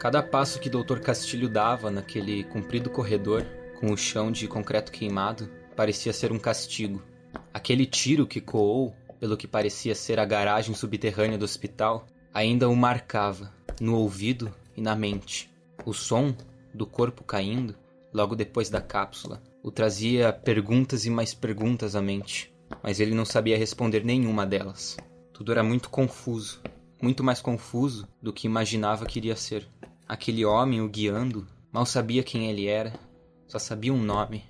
Cada passo que Dr. Castilho dava naquele comprido corredor, com o chão de concreto queimado, parecia ser um castigo. Aquele tiro que coou, pelo que parecia ser a garagem subterrânea do hospital, ainda o marcava, no ouvido e na mente. O som do corpo caindo, logo depois da cápsula, o trazia perguntas e mais perguntas à mente, mas ele não sabia responder nenhuma delas. Tudo era muito confuso, muito mais confuso do que imaginava que iria ser. Aquele homem o guiando mal sabia quem ele era, só sabia um nome,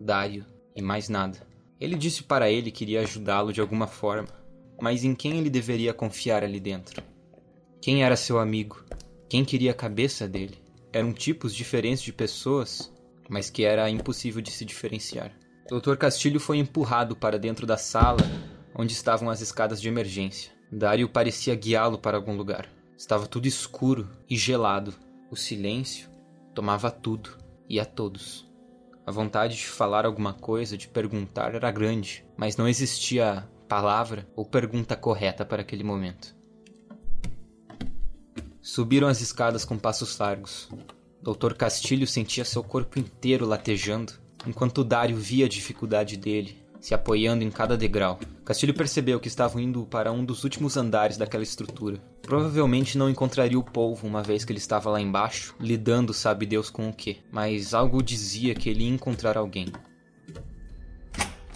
Dário, e mais nada. Ele disse para ele que iria ajudá-lo de alguma forma, mas em quem ele deveria confiar ali dentro? Quem era seu amigo? Quem queria a cabeça dele? Eram tipos diferentes de pessoas, mas que era impossível de se diferenciar. Dr. Castilho foi empurrado para dentro da sala onde estavam as escadas de emergência. Dário parecia guiá-lo para algum lugar. Estava tudo escuro e gelado. O silêncio tomava tudo e a todos. A vontade de falar alguma coisa, de perguntar, era grande, mas não existia palavra ou pergunta correta para aquele momento. Subiram as escadas com passos largos. Doutor Castilho sentia seu corpo inteiro latejando, enquanto Dário via a dificuldade dele se apoiando em cada degrau. Castilho percebeu que estavam indo para um dos últimos andares daquela estrutura. Provavelmente não encontraria o polvo uma vez que ele estava lá embaixo, lidando sabe Deus com o que, mas algo dizia que ele ia encontrar alguém.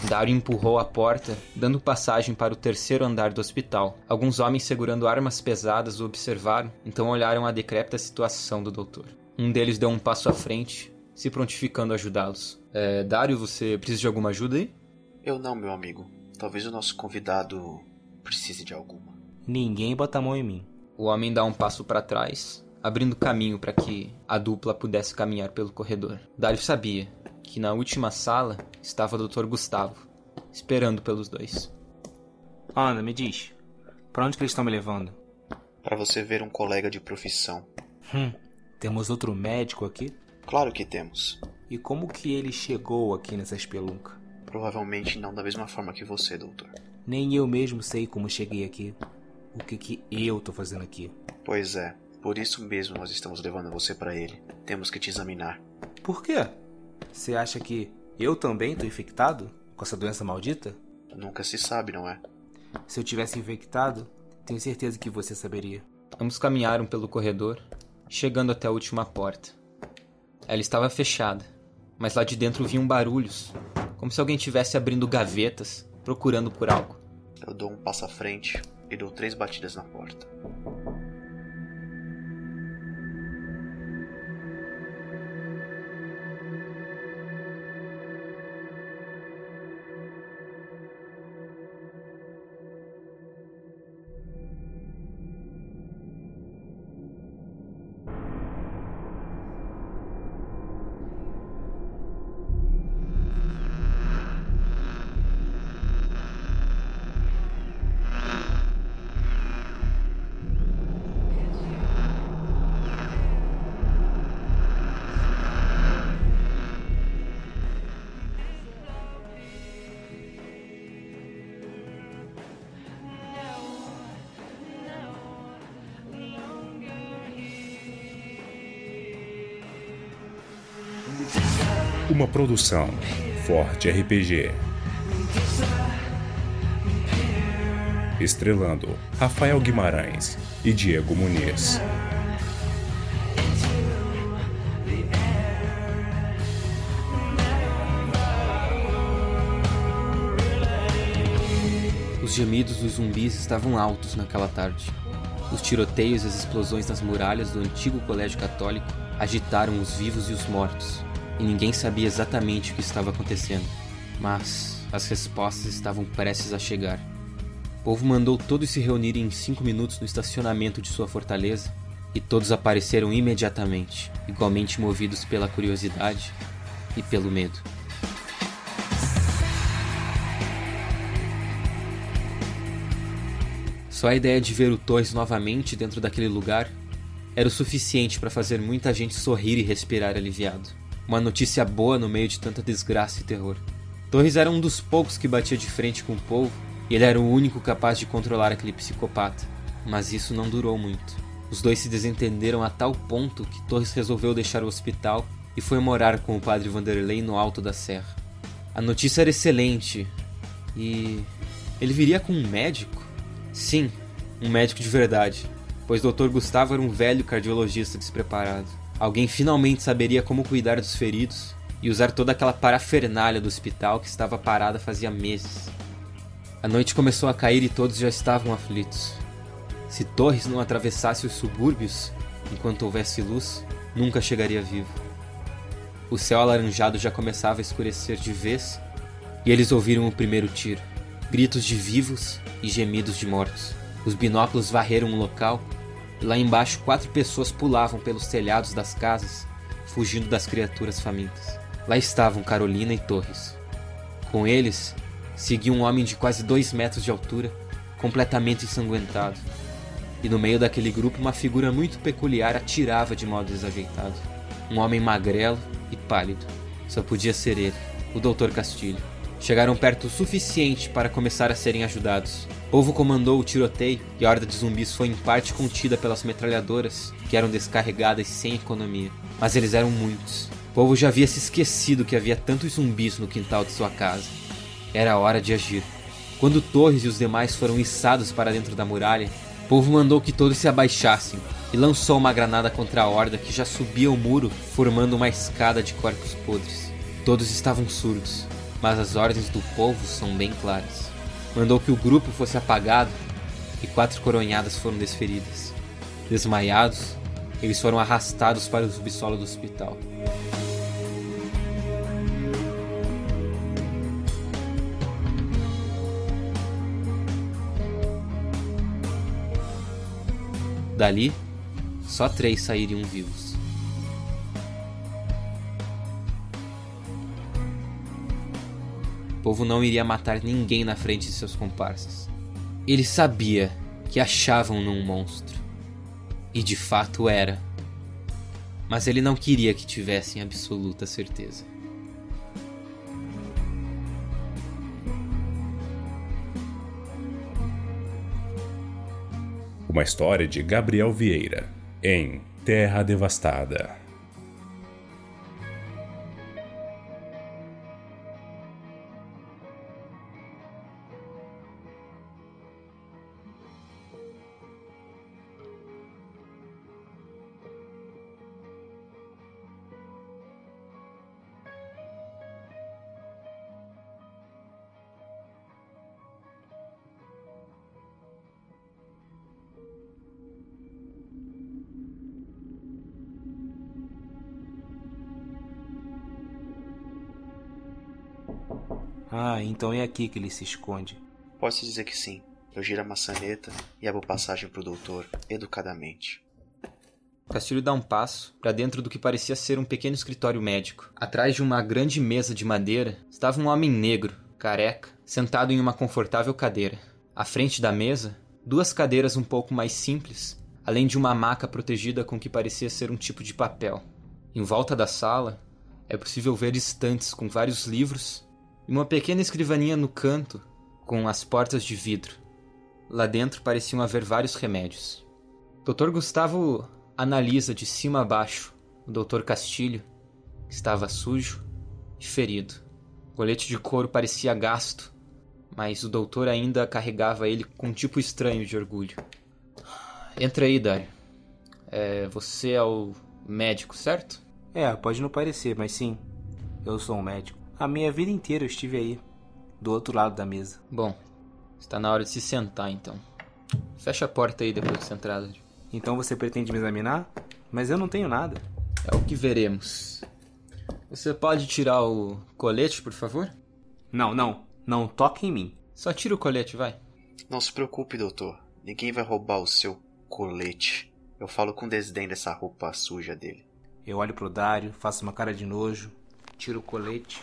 Dario empurrou a porta, dando passagem para o terceiro andar do hospital. Alguns homens segurando armas pesadas o observaram, então olharam a decrépita situação do doutor. Um deles deu um passo à frente, se prontificando a ajudá-los. É, Dario, você precisa de alguma ajuda aí? Eu não, meu amigo. Talvez o nosso convidado precise de alguma. Ninguém bota a mão em mim. O homem dá um passo para trás, abrindo caminho para que a dupla pudesse caminhar pelo corredor. Dario sabia que na última sala estava o Dr. Gustavo, esperando pelos dois. Ana, me diz, para onde que eles estão me levando? Para você ver um colega de profissão. Hum, temos outro médico aqui? Claro que temos. E como que ele chegou aqui nessa espelunca? Provavelmente não da mesma forma que você, doutor. Nem eu mesmo sei como cheguei aqui. O que que eu tô fazendo aqui? Pois é, por isso mesmo nós estamos levando você para ele. Temos que te examinar. Por quê? Você acha que eu também tô infectado com essa doença maldita? Nunca se sabe, não é? Se eu tivesse infectado, tenho certeza que você saberia. Ambos caminharam pelo corredor, chegando até a última porta. Ela estava fechada, mas lá de dentro vinham barulhos, como se alguém estivesse abrindo gavetas, procurando por algo. Eu dou um passo à frente e dou três batidas na porta. Produção Forte RPG. Estrelando Rafael Guimarães e Diego Muniz. Os gemidos dos zumbis estavam altos naquela tarde. Os tiroteios e as explosões nas muralhas do antigo colégio católico agitaram os vivos e os mortos, e ninguém sabia exatamente o que estava acontecendo. Mas as respostas estavam prestes a chegar. O povo mandou todos se reunirem em cinco minutos no estacionamento de sua fortaleza, e todos apareceram imediatamente, igualmente movidos pela curiosidade e pelo medo. Só a ideia de ver o Torres novamente dentro daquele lugar era o suficiente para fazer muita gente sorrir e respirar aliviado. Uma notícia boa no meio de tanta desgraça e terror. Torres era um dos poucos que batia de frente com o povo, e ele era o único capaz de controlar aquele psicopata. Mas isso não durou muito. Os dois se desentenderam a tal ponto que Torres resolveu deixar o hospital e foi morar com o padre Vanderlei no alto da serra. A notícia era excelente e. ele viria com um médico? Sim, um médico de verdade, pois Dr. Gustavo era um velho cardiologista despreparado. Alguém finalmente saberia como cuidar dos feridos e usar toda aquela parafernália do hospital que estava parada fazia meses. A noite começou a cair e todos já estavam aflitos. Se Torres não atravessasse os subúrbios enquanto houvesse luz, nunca chegaria vivo. O céu alaranjado já começava a escurecer de vez e eles ouviram o primeiro tiro. Gritos de vivos e gemidos de mortos. Os binóculos varreram o local lá embaixo quatro pessoas pulavam pelos telhados das casas, fugindo das criaturas famintas. Lá estavam Carolina e Torres. Com eles seguia um homem de quase dois metros de altura, completamente ensanguentado. E no meio daquele grupo uma figura muito peculiar atirava de modo desajeitado. Um homem magrelo e pálido. Só podia ser ele, o Dr. Castilho. Chegaram perto o suficiente para começar a serem ajudados. Povo comandou o tiroteio e a horda de zumbis foi em parte contida pelas metralhadoras, que eram descarregadas sem economia. Mas eles eram muitos. O povo já havia se esquecido que havia tantos zumbis no quintal de sua casa. Era hora de agir. Quando Torres e os demais foram içados para dentro da muralha, o povo mandou que todos se abaixassem e lançou uma granada contra a horda que já subia o muro, formando uma escada de corpos podres. Todos estavam surdos, mas as ordens do povo são bem claras. Mandou que o grupo fosse apagado e quatro coronhadas foram desferidas. Desmaiados, eles foram arrastados para o subsolo do hospital. Dali, só três sairiam vivos. O povo não iria matar ninguém na frente de seus comparsas. Ele sabia que achavam num monstro. E de fato era. Mas ele não queria que tivessem absoluta certeza. Uma história de Gabriel Vieira, em Terra Devastada. Ah, então é aqui que ele se esconde. Posso dizer que sim. Eu giro a maçaneta e abro passagem pro doutor, educadamente. Castilho dá um passo para dentro do que parecia ser um pequeno escritório médico. Atrás de uma grande mesa de madeira estava um homem negro, careca, sentado em uma confortável cadeira. À frente da mesa, duas cadeiras um pouco mais simples, além de uma maca protegida com o que parecia ser um tipo de papel. Em volta da sala, é possível ver estantes com vários livros e uma pequena escrivaninha no canto com as portas de vidro. Lá dentro pareciam haver vários remédios. Dr. Gustavo analisa de cima a baixo o Dr. Castilho, que estava sujo e ferido. O colete de couro parecia gasto, mas o doutor ainda carregava ele com um tipo estranho de orgulho. Entra aí, Dário. É, você é o médico, certo? É, pode não parecer, mas sim. Eu sou um médico. A minha vida inteira eu estive aí, do outro lado da mesa. Bom, está na hora de se sentar então. Fecha a porta aí depois de você entrar. Então você pretende me examinar? Mas eu não tenho nada. É o que veremos. Você pode tirar o colete, por favor? Não, não. Não toque em mim. Só tira o colete, vai. Não se preocupe, doutor. Ninguém vai roubar o seu colete. Eu falo com desdém dessa roupa suja dele. Eu olho pro Dário, faço uma cara de nojo, tiro o colete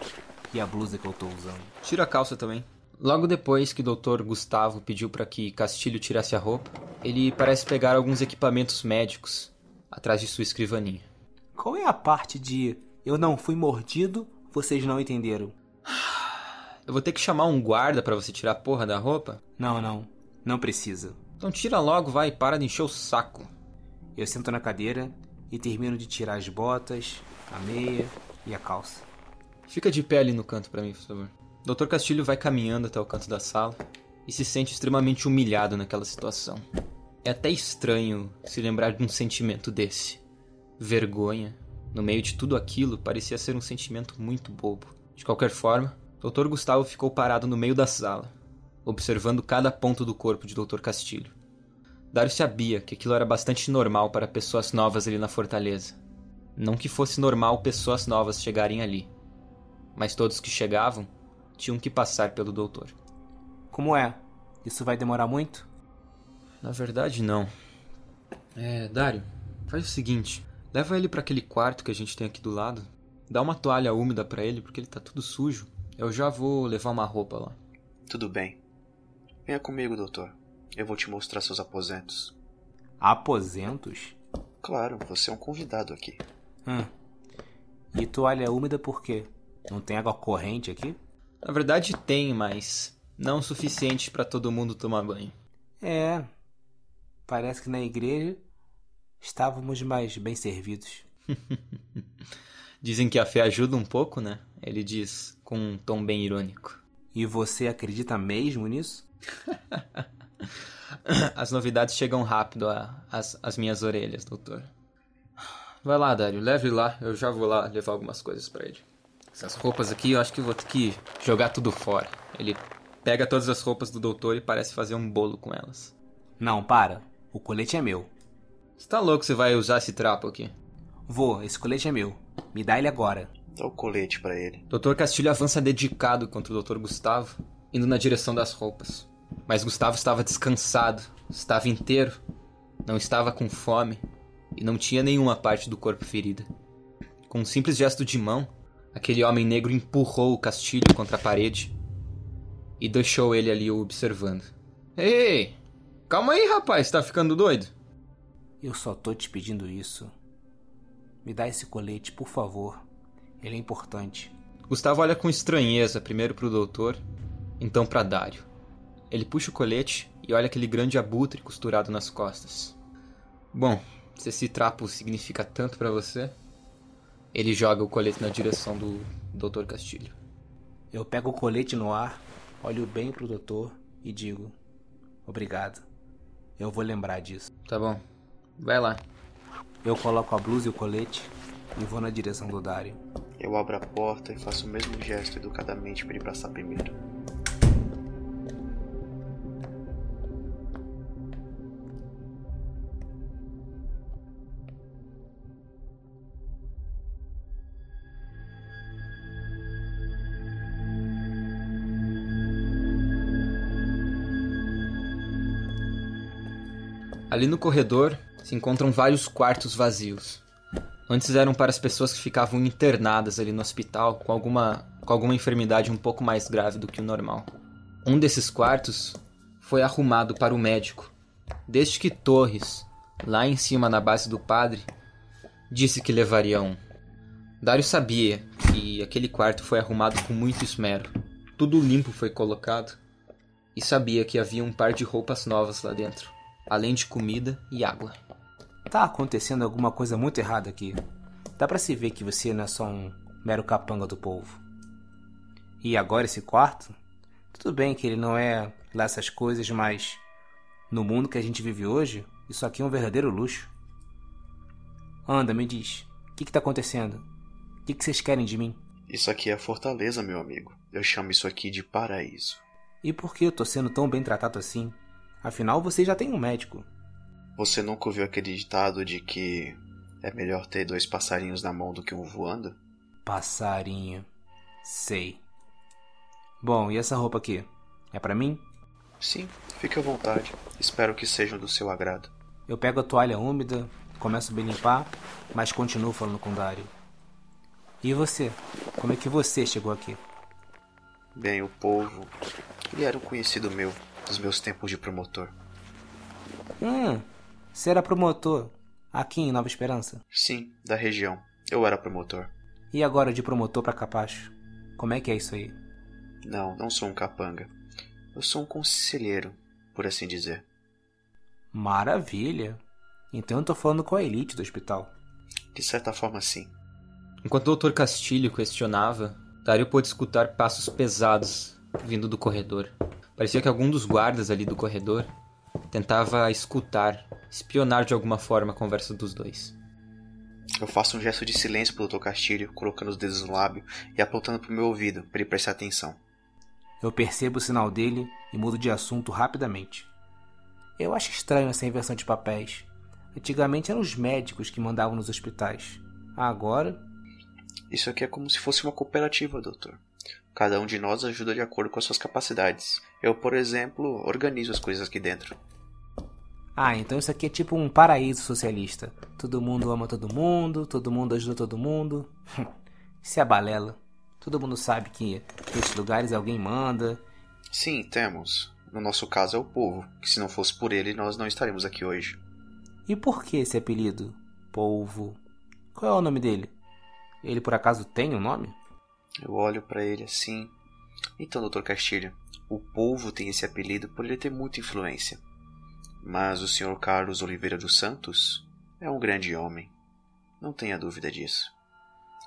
e a blusa que eu tô usando. Tira a calça também. Logo depois que o Dr. Gustavo pediu para que Castilho tirasse a roupa, ele parece pegar alguns equipamentos médicos atrás de sua escrivaninha. Qual é a parte de eu não fui mordido, vocês não entenderam? Eu vou ter que chamar um guarda para você tirar a porra da roupa? Não, não. Não precisa. Então tira logo, vai, para de encher o saco. Eu sento na cadeira e termino de tirar as botas, a meia e a calça. Fica de pé ali no canto para mim, por favor. Dr. Castilho vai caminhando até o canto da sala e se sente extremamente humilhado naquela situação. É até estranho se lembrar de um sentimento desse. Vergonha, no meio de tudo aquilo, parecia ser um sentimento muito bobo. De qualquer forma, Dr. Gustavo ficou parado no meio da sala, observando cada ponto do corpo de Dr. Castilho. Dário sabia que aquilo era bastante normal para pessoas novas ali na fortaleza. Não que fosse normal pessoas novas chegarem ali, mas todos que chegavam tinham que passar pelo doutor. Como é? Isso vai demorar muito? Na verdade, não. É, Dário, faz o seguinte: leva ele para aquele quarto que a gente tem aqui do lado. Dá uma toalha úmida para ele porque ele tá tudo sujo. Eu já vou levar uma roupa lá. Tudo bem. Venha comigo, doutor. Eu vou te mostrar seus aposentos. Aposentos? Claro, você é um convidado aqui. Hum. E toalha úmida por quê? Não tem água corrente aqui? Na verdade tem, mas não o suficiente para todo mundo tomar banho. É. Parece que na igreja estávamos mais bem servidos. Dizem que a fé ajuda um pouco, né? Ele diz com um tom bem irônico. E você acredita mesmo nisso? As novidades chegam rápido às, minhas orelhas, doutor. Vai lá, Dário, leve lá. Eu já vou lá levar algumas coisas para ele. Essas roupas aqui eu acho que vou ter que jogar tudo fora. Ele pega todas as roupas do doutor e parece fazer um bolo com elas. Não, para. O colete é meu. Você tá louco que você vai usar esse trapo aqui? Vou, esse colete é meu. Me dá ele agora. Dá o colete para ele. Dr. Castilho avança dedicado contra o Dr. Gustavo, indo na direção das roupas. Mas Gustavo estava descansado, estava inteiro, não estava com fome e não tinha nenhuma parte do corpo ferida. Com um simples gesto de mão, aquele homem negro empurrou o Castilho contra a parede e deixou ele ali o observando. Ei, calma aí, rapaz, tá ficando doido? Eu só tô te pedindo isso. Me dá esse colete, por favor. Ele é importante. Gustavo olha com estranheza primeiro pro doutor, então para Dário. Ele puxa o colete e olha aquele grande abutre costurado nas costas. Bom, se esse trapo significa tanto para você, ele joga o colete na direção do Dr. Castilho. Eu pego o colete no ar, olho bem pro doutor e digo: Obrigado. Eu vou lembrar disso. Tá bom. Vai lá. Eu coloco a blusa e o colete e vou na direção do Dario. Eu abro a porta e faço o mesmo gesto educadamente para ele passar primeiro. Ali no corredor se encontram vários quartos vazios. Antes eram para as pessoas que ficavam internadas ali no hospital com alguma, com alguma enfermidade um pouco mais grave do que o normal. Um desses quartos foi arrumado para o médico, desde que Torres, lá em cima na base do padre, disse que levaria um. Dário sabia que aquele quarto foi arrumado com muito esmero. Tudo limpo foi colocado e sabia que havia um par de roupas novas lá dentro além de comida e água. Tá acontecendo alguma coisa muito errada aqui. Dá para se ver que você não é só um mero capanga do povo. E agora esse quarto? Tudo bem que ele não é lá essas coisas, mas no mundo que a gente vive hoje, isso aqui é um verdadeiro luxo. Anda, me diz, o que, que tá acontecendo? O que, que vocês querem de mim? Isso aqui é Fortaleza, meu amigo. Eu chamo isso aqui de paraíso. E por que eu tô sendo tão bem tratado assim? Afinal, você já tem um médico. Você nunca ouviu aquele ditado de que é melhor ter dois passarinhos na mão do que um voando? Passarinho. Sei. Bom, e essa roupa aqui? É para mim? Sim, fique à vontade. Espero que sejam do seu agrado. Eu pego a toalha úmida, começo a me limpar, mas continuo falando com Dario. E você? Como é que você chegou aqui? Bem, o povo. Ele era um conhecido meu dos meus tempos de promotor. Hum, você era promotor aqui em Nova Esperança? Sim, da região. Eu era promotor. E agora de promotor para capacho? Como é que é isso aí? Não, não sou um capanga. Eu sou um conselheiro, por assim dizer. Maravilha. Então eu tô falando com a elite do hospital. De certa forma, sim. Enquanto o Dr. Castilho questionava, Dario pôde escutar passos pesados vindo do corredor. Parecia que algum dos guardas ali do corredor tentava escutar, espionar de alguma forma a conversa dos dois. Eu faço um gesto de silêncio pro Dr. Castilho, colocando os dedos no lábio e apontando pro meu ouvido para ele prestar atenção. Eu percebo o sinal dele e mudo de assunto rapidamente. Eu acho estranho essa inversão de papéis. Antigamente eram os médicos que mandavam nos hospitais. Agora. Isso aqui é como se fosse uma cooperativa, doutor. Cada um de nós ajuda de acordo com as suas capacidades. Eu, por exemplo, organizo as coisas aqui dentro. Ah, então isso aqui é tipo um paraíso socialista. Todo mundo ama todo mundo, todo mundo ajuda todo mundo. isso é balela. Todo mundo sabe que nesses lugares alguém manda. Sim, temos. No nosso caso é o povo, que se não fosse por ele nós não estaríamos aqui hoje. E por que esse apelido? Polvo. Qual é o nome dele? Ele por acaso tem um nome? Eu olho para ele assim. Então, Dr. Castilho, o povo tem esse apelido por ele ter muita influência. Mas o Sr. Carlos Oliveira dos Santos é um grande homem. Não tenha dúvida disso.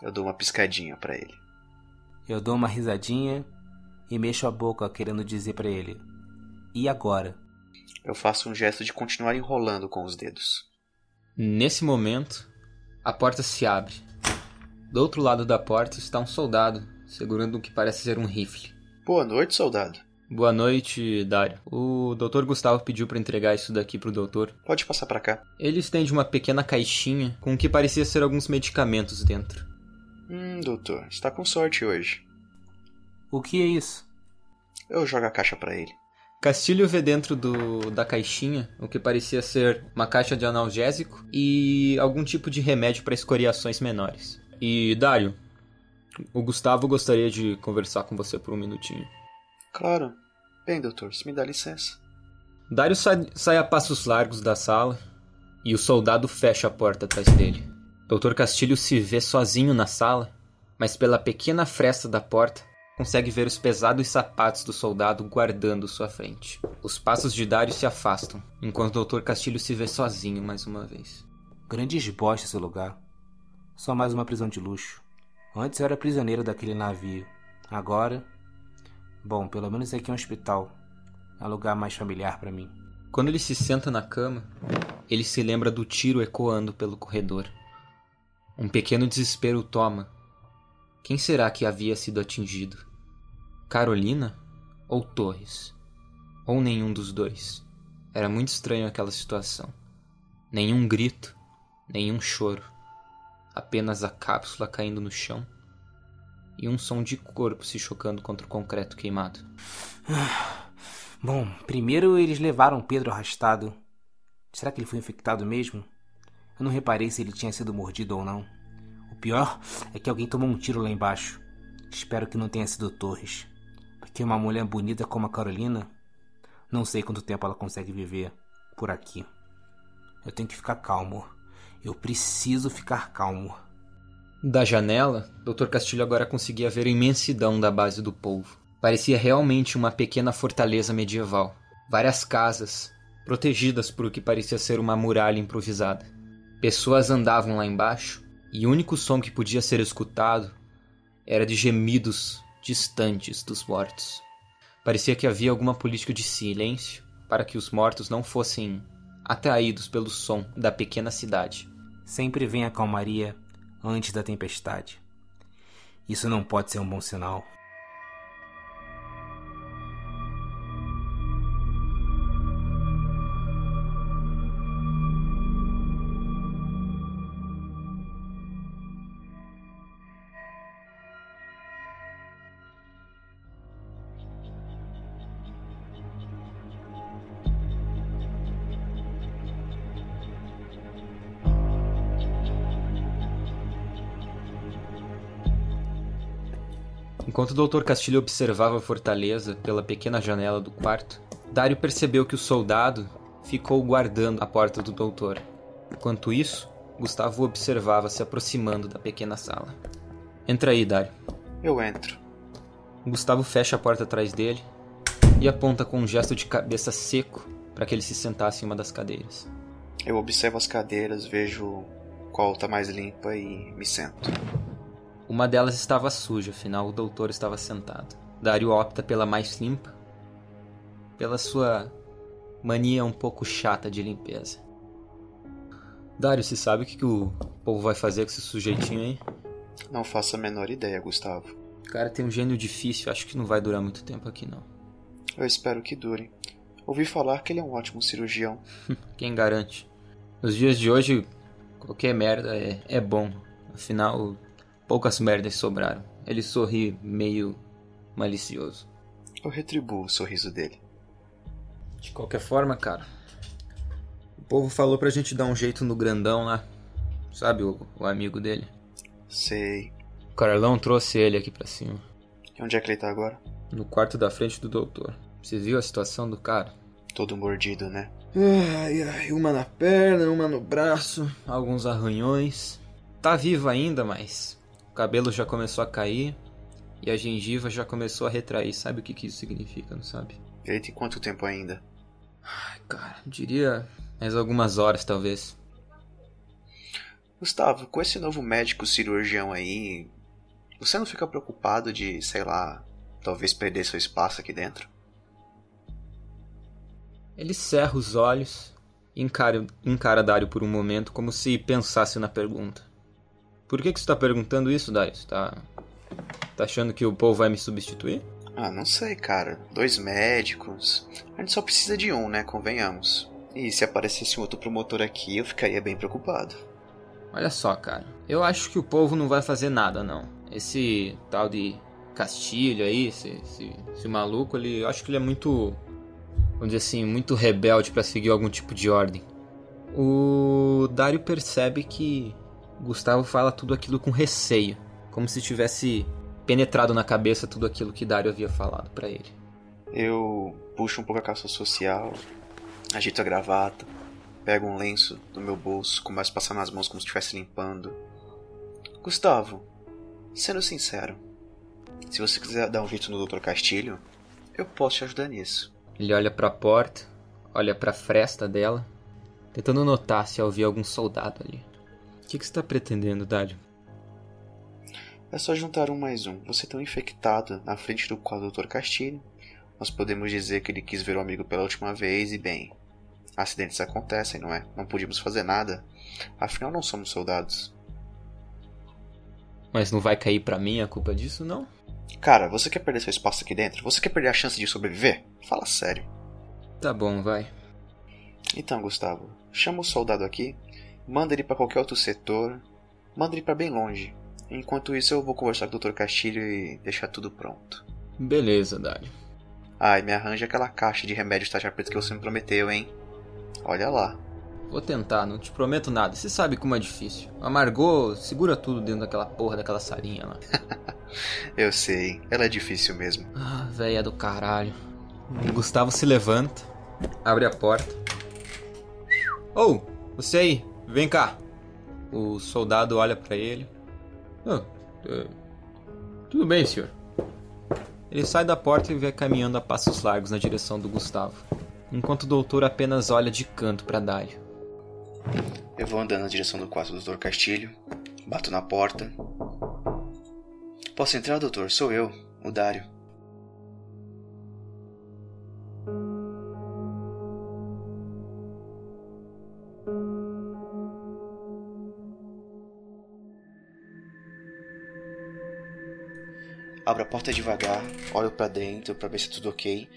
Eu dou uma piscadinha para ele. Eu dou uma risadinha e mexo a boca querendo dizer para ele: "E agora?" Eu faço um gesto de continuar enrolando com os dedos. Nesse momento, a porta se abre. Do outro lado da porta está um soldado, segurando o que parece ser um rifle. Boa noite, soldado. Boa noite, Dário. O Dr. Gustavo pediu para entregar isso daqui pro doutor. Pode passar para cá. Ele estende uma pequena caixinha com o que parecia ser alguns medicamentos dentro. Hum, doutor, está com sorte hoje. O que é isso? Eu jogo a caixa para ele. Castilho vê dentro do, da caixinha o que parecia ser uma caixa de analgésico e algum tipo de remédio para escoriações menores. E, Dário, o Gustavo gostaria de conversar com você por um minutinho. Claro. Bem, doutor, se me dá licença. Dário sai, sai a passos largos da sala e o soldado fecha a porta atrás dele. Doutor Castilho se vê sozinho na sala, mas pela pequena fresta da porta consegue ver os pesados sapatos do soldado guardando sua frente. Os passos de Dário se afastam, enquanto o Dr. Castilho se vê sozinho mais uma vez. Grande esbocha esse lugar. Só mais uma prisão de luxo. Antes eu era prisioneiro daquele navio. Agora. Bom, pelo menos aqui é um hospital. É um lugar mais familiar para mim. Quando ele se senta na cama, ele se lembra do tiro ecoando pelo corredor. Um pequeno desespero toma. Quem será que havia sido atingido? Carolina ou Torres? Ou nenhum dos dois? Era muito estranho aquela situação. Nenhum grito, nenhum choro. Apenas a cápsula caindo no chão e um som de corpo se chocando contra o concreto queimado. Bom, primeiro eles levaram Pedro arrastado. Será que ele foi infectado mesmo? Eu não reparei se ele tinha sido mordido ou não. O pior é que alguém tomou um tiro lá embaixo. Espero que não tenha sido Torres que uma mulher bonita como a Carolina, não sei quanto tempo ela consegue viver por aqui. Eu tenho que ficar calmo. Eu preciso ficar calmo. Da janela, Dr. Castilho agora conseguia ver a imensidão da base do povo. Parecia realmente uma pequena fortaleza medieval. Várias casas, protegidas por o que parecia ser uma muralha improvisada. Pessoas andavam lá embaixo, e o único som que podia ser escutado era de gemidos distantes dos mortos. Parecia que havia alguma política de silêncio para que os mortos não fossem atraídos pelo som da pequena cidade. Sempre vem a calmaria antes da tempestade. Isso não pode ser um bom sinal. Enquanto o Dr. Castilho observava a fortaleza pela pequena janela do quarto, Dário percebeu que o soldado ficou guardando a porta do doutor. Enquanto isso, Gustavo observava se aproximando da pequena sala. Entra aí, Dário. Eu entro. Gustavo fecha a porta atrás dele e aponta com um gesto de cabeça seco para que ele se sentasse em uma das cadeiras. Eu observo as cadeiras, vejo qual tá mais limpa e me sento. Uma delas estava suja, afinal o doutor estava sentado. Dario opta pela mais limpa, pela sua mania um pouco chata de limpeza. Dario, você sabe o que, que o povo vai fazer com esse sujeitinho aí? Não faço a menor ideia, Gustavo. O cara tem um gênio difícil, acho que não vai durar muito tempo aqui não. Eu espero que dure. Ouvi falar que ele é um ótimo cirurgião. Quem garante? Nos dias de hoje, qualquer merda é, é bom. Afinal, poucas merdas sobraram. Ele sorri meio malicioso. Eu retribuo o sorriso dele. De qualquer forma, cara. O povo falou pra gente dar um jeito no grandão lá. Sabe, o, o amigo dele? Sei. O Carlão trouxe ele aqui pra cima. E onde é que ele tá agora? No quarto da frente do doutor. Você viu a situação do cara? Todo mordido, né? Ai, ai, uma na perna, uma no braço, alguns arranhões. Tá vivo ainda, mas cabelo já começou a cair e a gengiva já começou a retrair. Sabe o que, que isso significa, não sabe? Ele tem quanto tempo ainda? Ai, cara, diria mais algumas horas, talvez. Gustavo, com esse novo médico cirurgião aí, você não fica preocupado de, sei lá, talvez perder seu espaço aqui dentro? Ele cerra os olhos e encara, encara Dário por um momento como se pensasse na pergunta. Por que, que você está perguntando isso? Você tá, tá achando que o povo vai me substituir? Ah, não sei, cara. Dois médicos. A gente só precisa de um, né? Convenhamos. E se aparecesse um outro promotor aqui, eu ficaria bem preocupado. Olha só, cara. Eu acho que o povo não vai fazer nada, não. Esse tal de Castilho aí, esse, esse, esse maluco, ele, eu acho que ele é muito, vamos dizer assim, muito rebelde para seguir algum tipo de ordem. O Dário percebe que Gustavo fala tudo aquilo com receio, como se tivesse penetrado na cabeça tudo aquilo que Dário havia falado para ele. Eu puxo um pouco a calça social, agito a gravata, pego um lenço do meu bolso, começo a passar nas mãos como se estivesse limpando. Gustavo, sendo sincero, se você quiser dar um jeito no Dr. Castilho, eu posso te ajudar nisso. Ele olha para a porta, olha para a fresta dela, tentando notar se havia algum soldado ali. O que, que você está pretendendo, Dário? É só juntar um mais um. Você tão infectado na frente do quadro do Dr. Castilho. Nós podemos dizer que ele quis ver o amigo pela última vez e, bem, acidentes acontecem, não é? Não podíamos fazer nada. Afinal, não somos soldados. Mas não vai cair para mim a culpa disso, não? Cara, você quer perder seu espaço aqui dentro? Você quer perder a chance de sobreviver? Fala sério. Tá bom, vai. Então, Gustavo, chama o soldado aqui, manda ele para qualquer outro setor, manda ele para bem longe. Enquanto isso, eu vou conversar com o Dr. Castilho e deixar tudo pronto. Beleza, Dário. Ah, e me arranja aquela caixa de remédios taxa preta que você me prometeu, hein? Olha lá. Vou tentar, não te prometo nada. Você sabe como é difícil. A Margot segura tudo dentro daquela porra daquela salinha lá. eu sei, ela é difícil mesmo. Ah, véia do caralho. O Gustavo se levanta, abre a porta. Oh, você aí, vem cá. O soldado olha para ele. Oh, uh, tudo bem, senhor. Ele sai da porta e vai caminhando a passos largos na direção do Gustavo, enquanto o doutor apenas olha de canto para Dário. Eu vou andando na direção do quarto do Dr. Castilho, bato na porta. Posso entrar, doutor? Sou eu, o Dário. Abro a porta devagar, olho para dentro para ver se é tudo ok.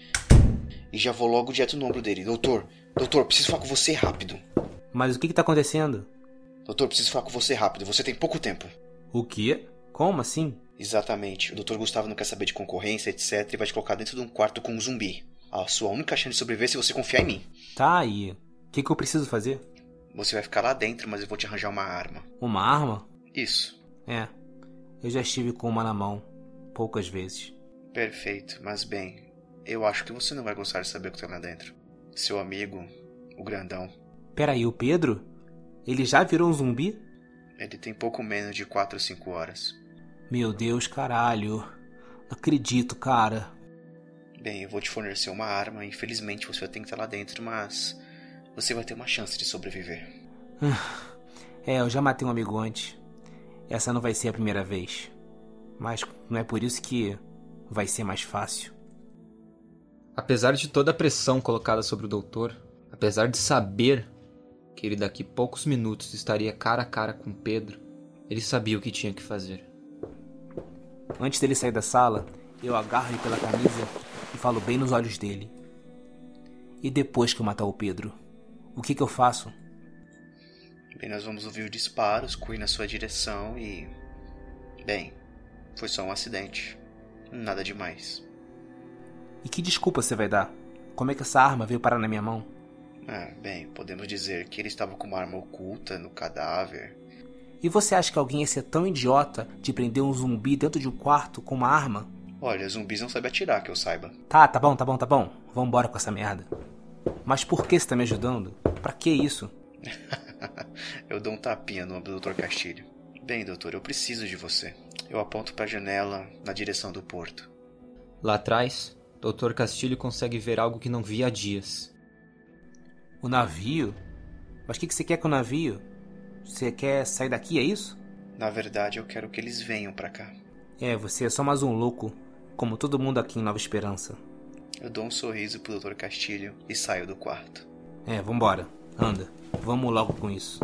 E já vou logo direto no ombro dele. Doutor, doutor, preciso falar com você rápido. Mas o que, que tá acontecendo? Doutor, preciso falar com você rápido. Você tem pouco tempo. O quê? Como assim? Exatamente. O Dr. Gustavo não quer saber de concorrência, etc. E vai te colocar dentro de um quarto com um zumbi. A sua única chance de sobreviver é se você confiar em mim. Tá aí. O que, que eu preciso fazer? Você vai ficar lá dentro, mas eu vou te arranjar uma arma. Uma arma? Isso. É. Eu já estive com uma na mão. Poucas vezes. Perfeito, mas bem, eu acho que você não vai gostar de saber o que tem lá dentro. Seu amigo, o grandão. Peraí, o Pedro? Ele já virou um zumbi? Ele tem pouco menos de 4 ou 5 horas. Meu Deus, caralho. Não acredito, cara. Bem, eu vou te fornecer uma arma. Infelizmente você vai ter que estar lá dentro, mas você vai ter uma chance de sobreviver. É, eu já matei um amigo antes. Essa não vai ser a primeira vez. Mas não é por isso que vai ser mais fácil. Apesar de toda a pressão colocada sobre o doutor, apesar de saber que ele daqui poucos minutos estaria cara a cara com Pedro, ele sabia o que tinha que fazer. Antes dele sair da sala, eu agarro ele pela camisa e falo bem nos olhos dele. E depois que eu matar o Pedro, o que, que eu faço? Bem, nós vamos ouvir disparos, Cui na sua direção e. Bem, foi só um acidente. Nada demais. E que desculpa você vai dar? Como é que essa arma veio parar na minha mão? Ah, bem, podemos dizer que ele estava com uma arma oculta no cadáver. E você acha que alguém ia ser tão idiota de prender um zumbi dentro de um quarto com uma arma? Olha, zumbis não sabem atirar, que eu saiba. Tá, tá bom, tá bom, tá bom. Vambora com essa merda. Mas por que você tá me ajudando? Pra que isso? eu dou um tapinha no ombro do Dr. Castilho. Bem, doutor, eu preciso de você. Eu aponto para a janela na direção do porto. Lá atrás, Dr. Castilho consegue ver algo que não via há dias. O navio? Mas o que, que você quer com o navio? Você quer sair daqui, é isso? Na verdade, eu quero que eles venham para cá. É, você é só mais um louco, como todo mundo aqui em Nova Esperança. Eu dou um sorriso pro Dr. Castilho e saio do quarto. É, vambora. Anda. Vamos logo com isso.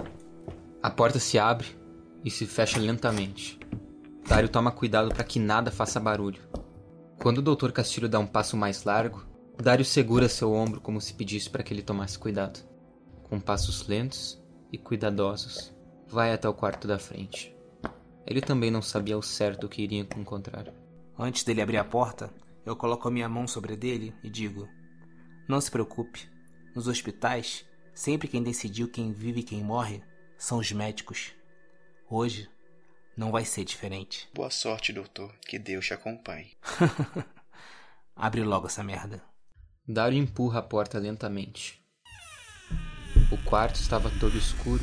A porta se abre e se fecha lentamente. Dário toma cuidado para que nada faça barulho. Quando o Dr. Castilho dá um passo mais largo, Dário segura seu ombro como se pedisse para que ele tomasse cuidado. Com passos lentos e cuidadosos, vai até o quarto da frente. Ele também não sabia ao certo o que iria encontrar. Antes dele abrir a porta, eu coloco a minha mão sobre dele e digo: Não se preocupe. Nos hospitais, sempre quem decidiu quem vive e quem morre são os médicos. Hoje não vai ser diferente. Boa sorte, doutor. Que Deus te acompanhe. Abre logo essa merda. Dario empurra a porta lentamente. O quarto estava todo escuro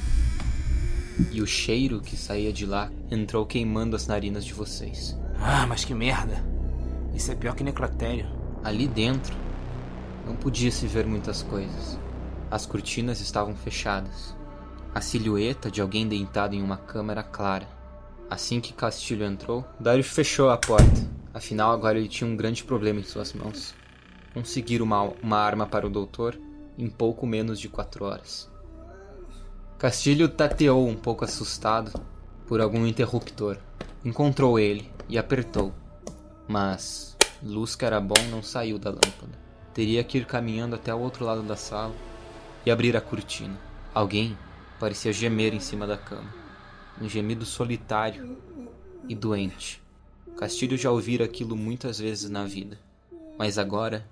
e o cheiro que saía de lá entrou queimando as narinas de vocês. Ah, mas que merda! Isso é pior que necrotério. Ali dentro não podia se ver muitas coisas. As cortinas estavam fechadas. A silhueta de alguém deitado em uma cama era clara. Assim que Castilho entrou, Dario fechou a porta. Afinal, agora ele tinha um grande problema em suas mãos. Conseguir uma, uma arma para o doutor em pouco menos de quatro horas. Castilho tateou um pouco assustado por algum interruptor. Encontrou ele e apertou. Mas luz que era bom não saiu da lâmpada. Teria que ir caminhando até o outro lado da sala e abrir a cortina. Alguém parecia gemer em cima da cama. Um gemido solitário e doente. Castilho já ouvira aquilo muitas vezes na vida, mas agora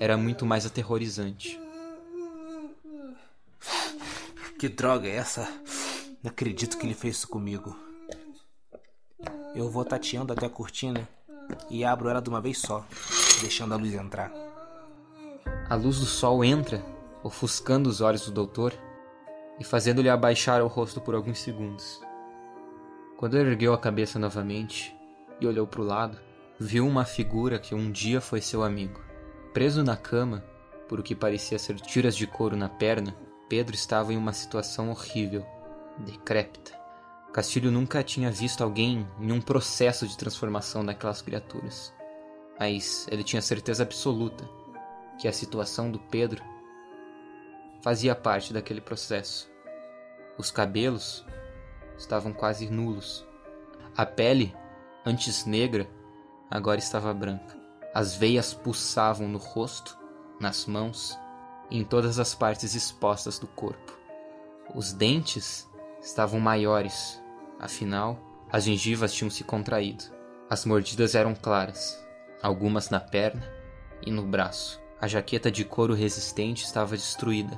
era muito mais aterrorizante. Que droga é essa? Não acredito que ele fez isso comigo. Eu vou tateando até a cortina e abro ela de uma vez só, deixando a luz entrar. A luz do sol entra, ofuscando os olhos do doutor e fazendo-lhe abaixar o rosto por alguns segundos. Quando ergueu a cabeça novamente e olhou para o lado, viu uma figura que um dia foi seu amigo. Preso na cama, por o que parecia ser tiras de couro na perna, Pedro estava em uma situação horrível, decrépita. Castilho nunca tinha visto alguém em um processo de transformação daquelas criaturas. Mas ele tinha certeza absoluta que a situação do Pedro fazia parte daquele processo. Os cabelos estavam quase nulos. A pele, antes negra, agora estava branca. As veias pulsavam no rosto, nas mãos e em todas as partes expostas do corpo. Os dentes estavam maiores, afinal, as gengivas tinham se contraído. As mordidas eram claras, algumas na perna e no braço. A jaqueta de couro resistente estava destruída,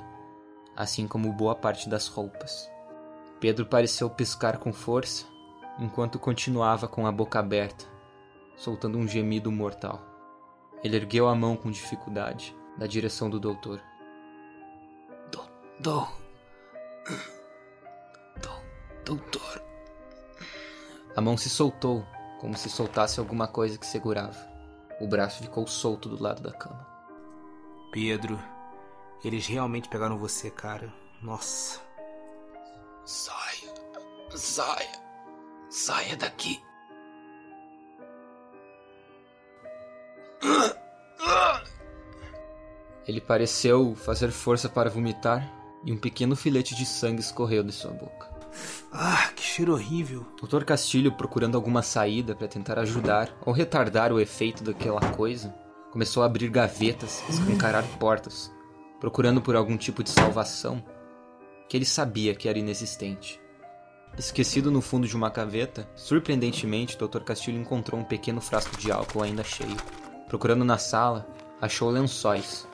assim como boa parte das roupas. Pedro pareceu piscar com força, enquanto continuava com a boca aberta, soltando um gemido mortal. Ele ergueu a mão com dificuldade, na direção do doutor. Do, do, do, doutor. A mão se soltou, como se soltasse alguma coisa que segurava. O braço ficou solto do lado da cama. Pedro, Eles realmente pegaram você, cara. Nossa. Saia. Saia. Saia daqui. Ele pareceu fazer força para vomitar e um pequeno filete de sangue escorreu de sua boca. Ah, que cheiro horrível. Dr. Castilho, procurando alguma saída para tentar ajudar ou retardar o efeito daquela coisa, começou a abrir gavetas, escancarar portas, procurando por algum tipo de salvação que ele sabia que era inexistente. Esquecido no fundo de uma gaveta, surpreendentemente, Dr. Castilho encontrou um pequeno frasco de álcool ainda cheio. Procurando na sala, achou lençóis.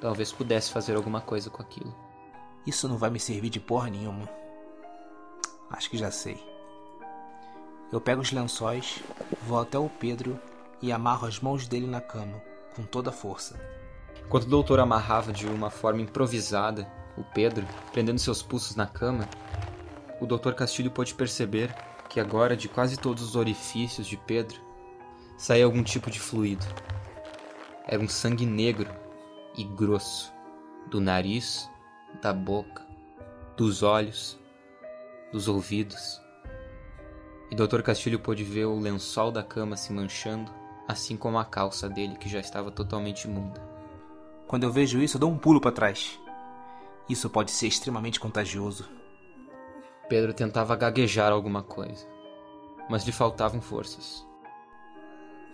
Talvez pudesse fazer alguma coisa com aquilo. Isso não vai me servir de porra nenhuma. Acho que já sei. Eu pego os lençóis, vou até o Pedro e amarro as mãos dele na cama, com toda a força. Enquanto o doutor amarrava de uma forma improvisada o Pedro, prendendo seus pulsos na cama, o Dr. Castilho pôde perceber que agora de quase todos os orifícios de Pedro saía algum tipo de fluido. Era um sangue negro e grosso do nariz, da boca, dos olhos, dos ouvidos. E Dr. Castilho pôde ver o lençol da cama se manchando, assim como a calça dele que já estava totalmente imunda. Quando eu vejo isso, eu dou um pulo para trás. Isso pode ser extremamente contagioso. Pedro tentava gaguejar alguma coisa, mas lhe faltavam forças.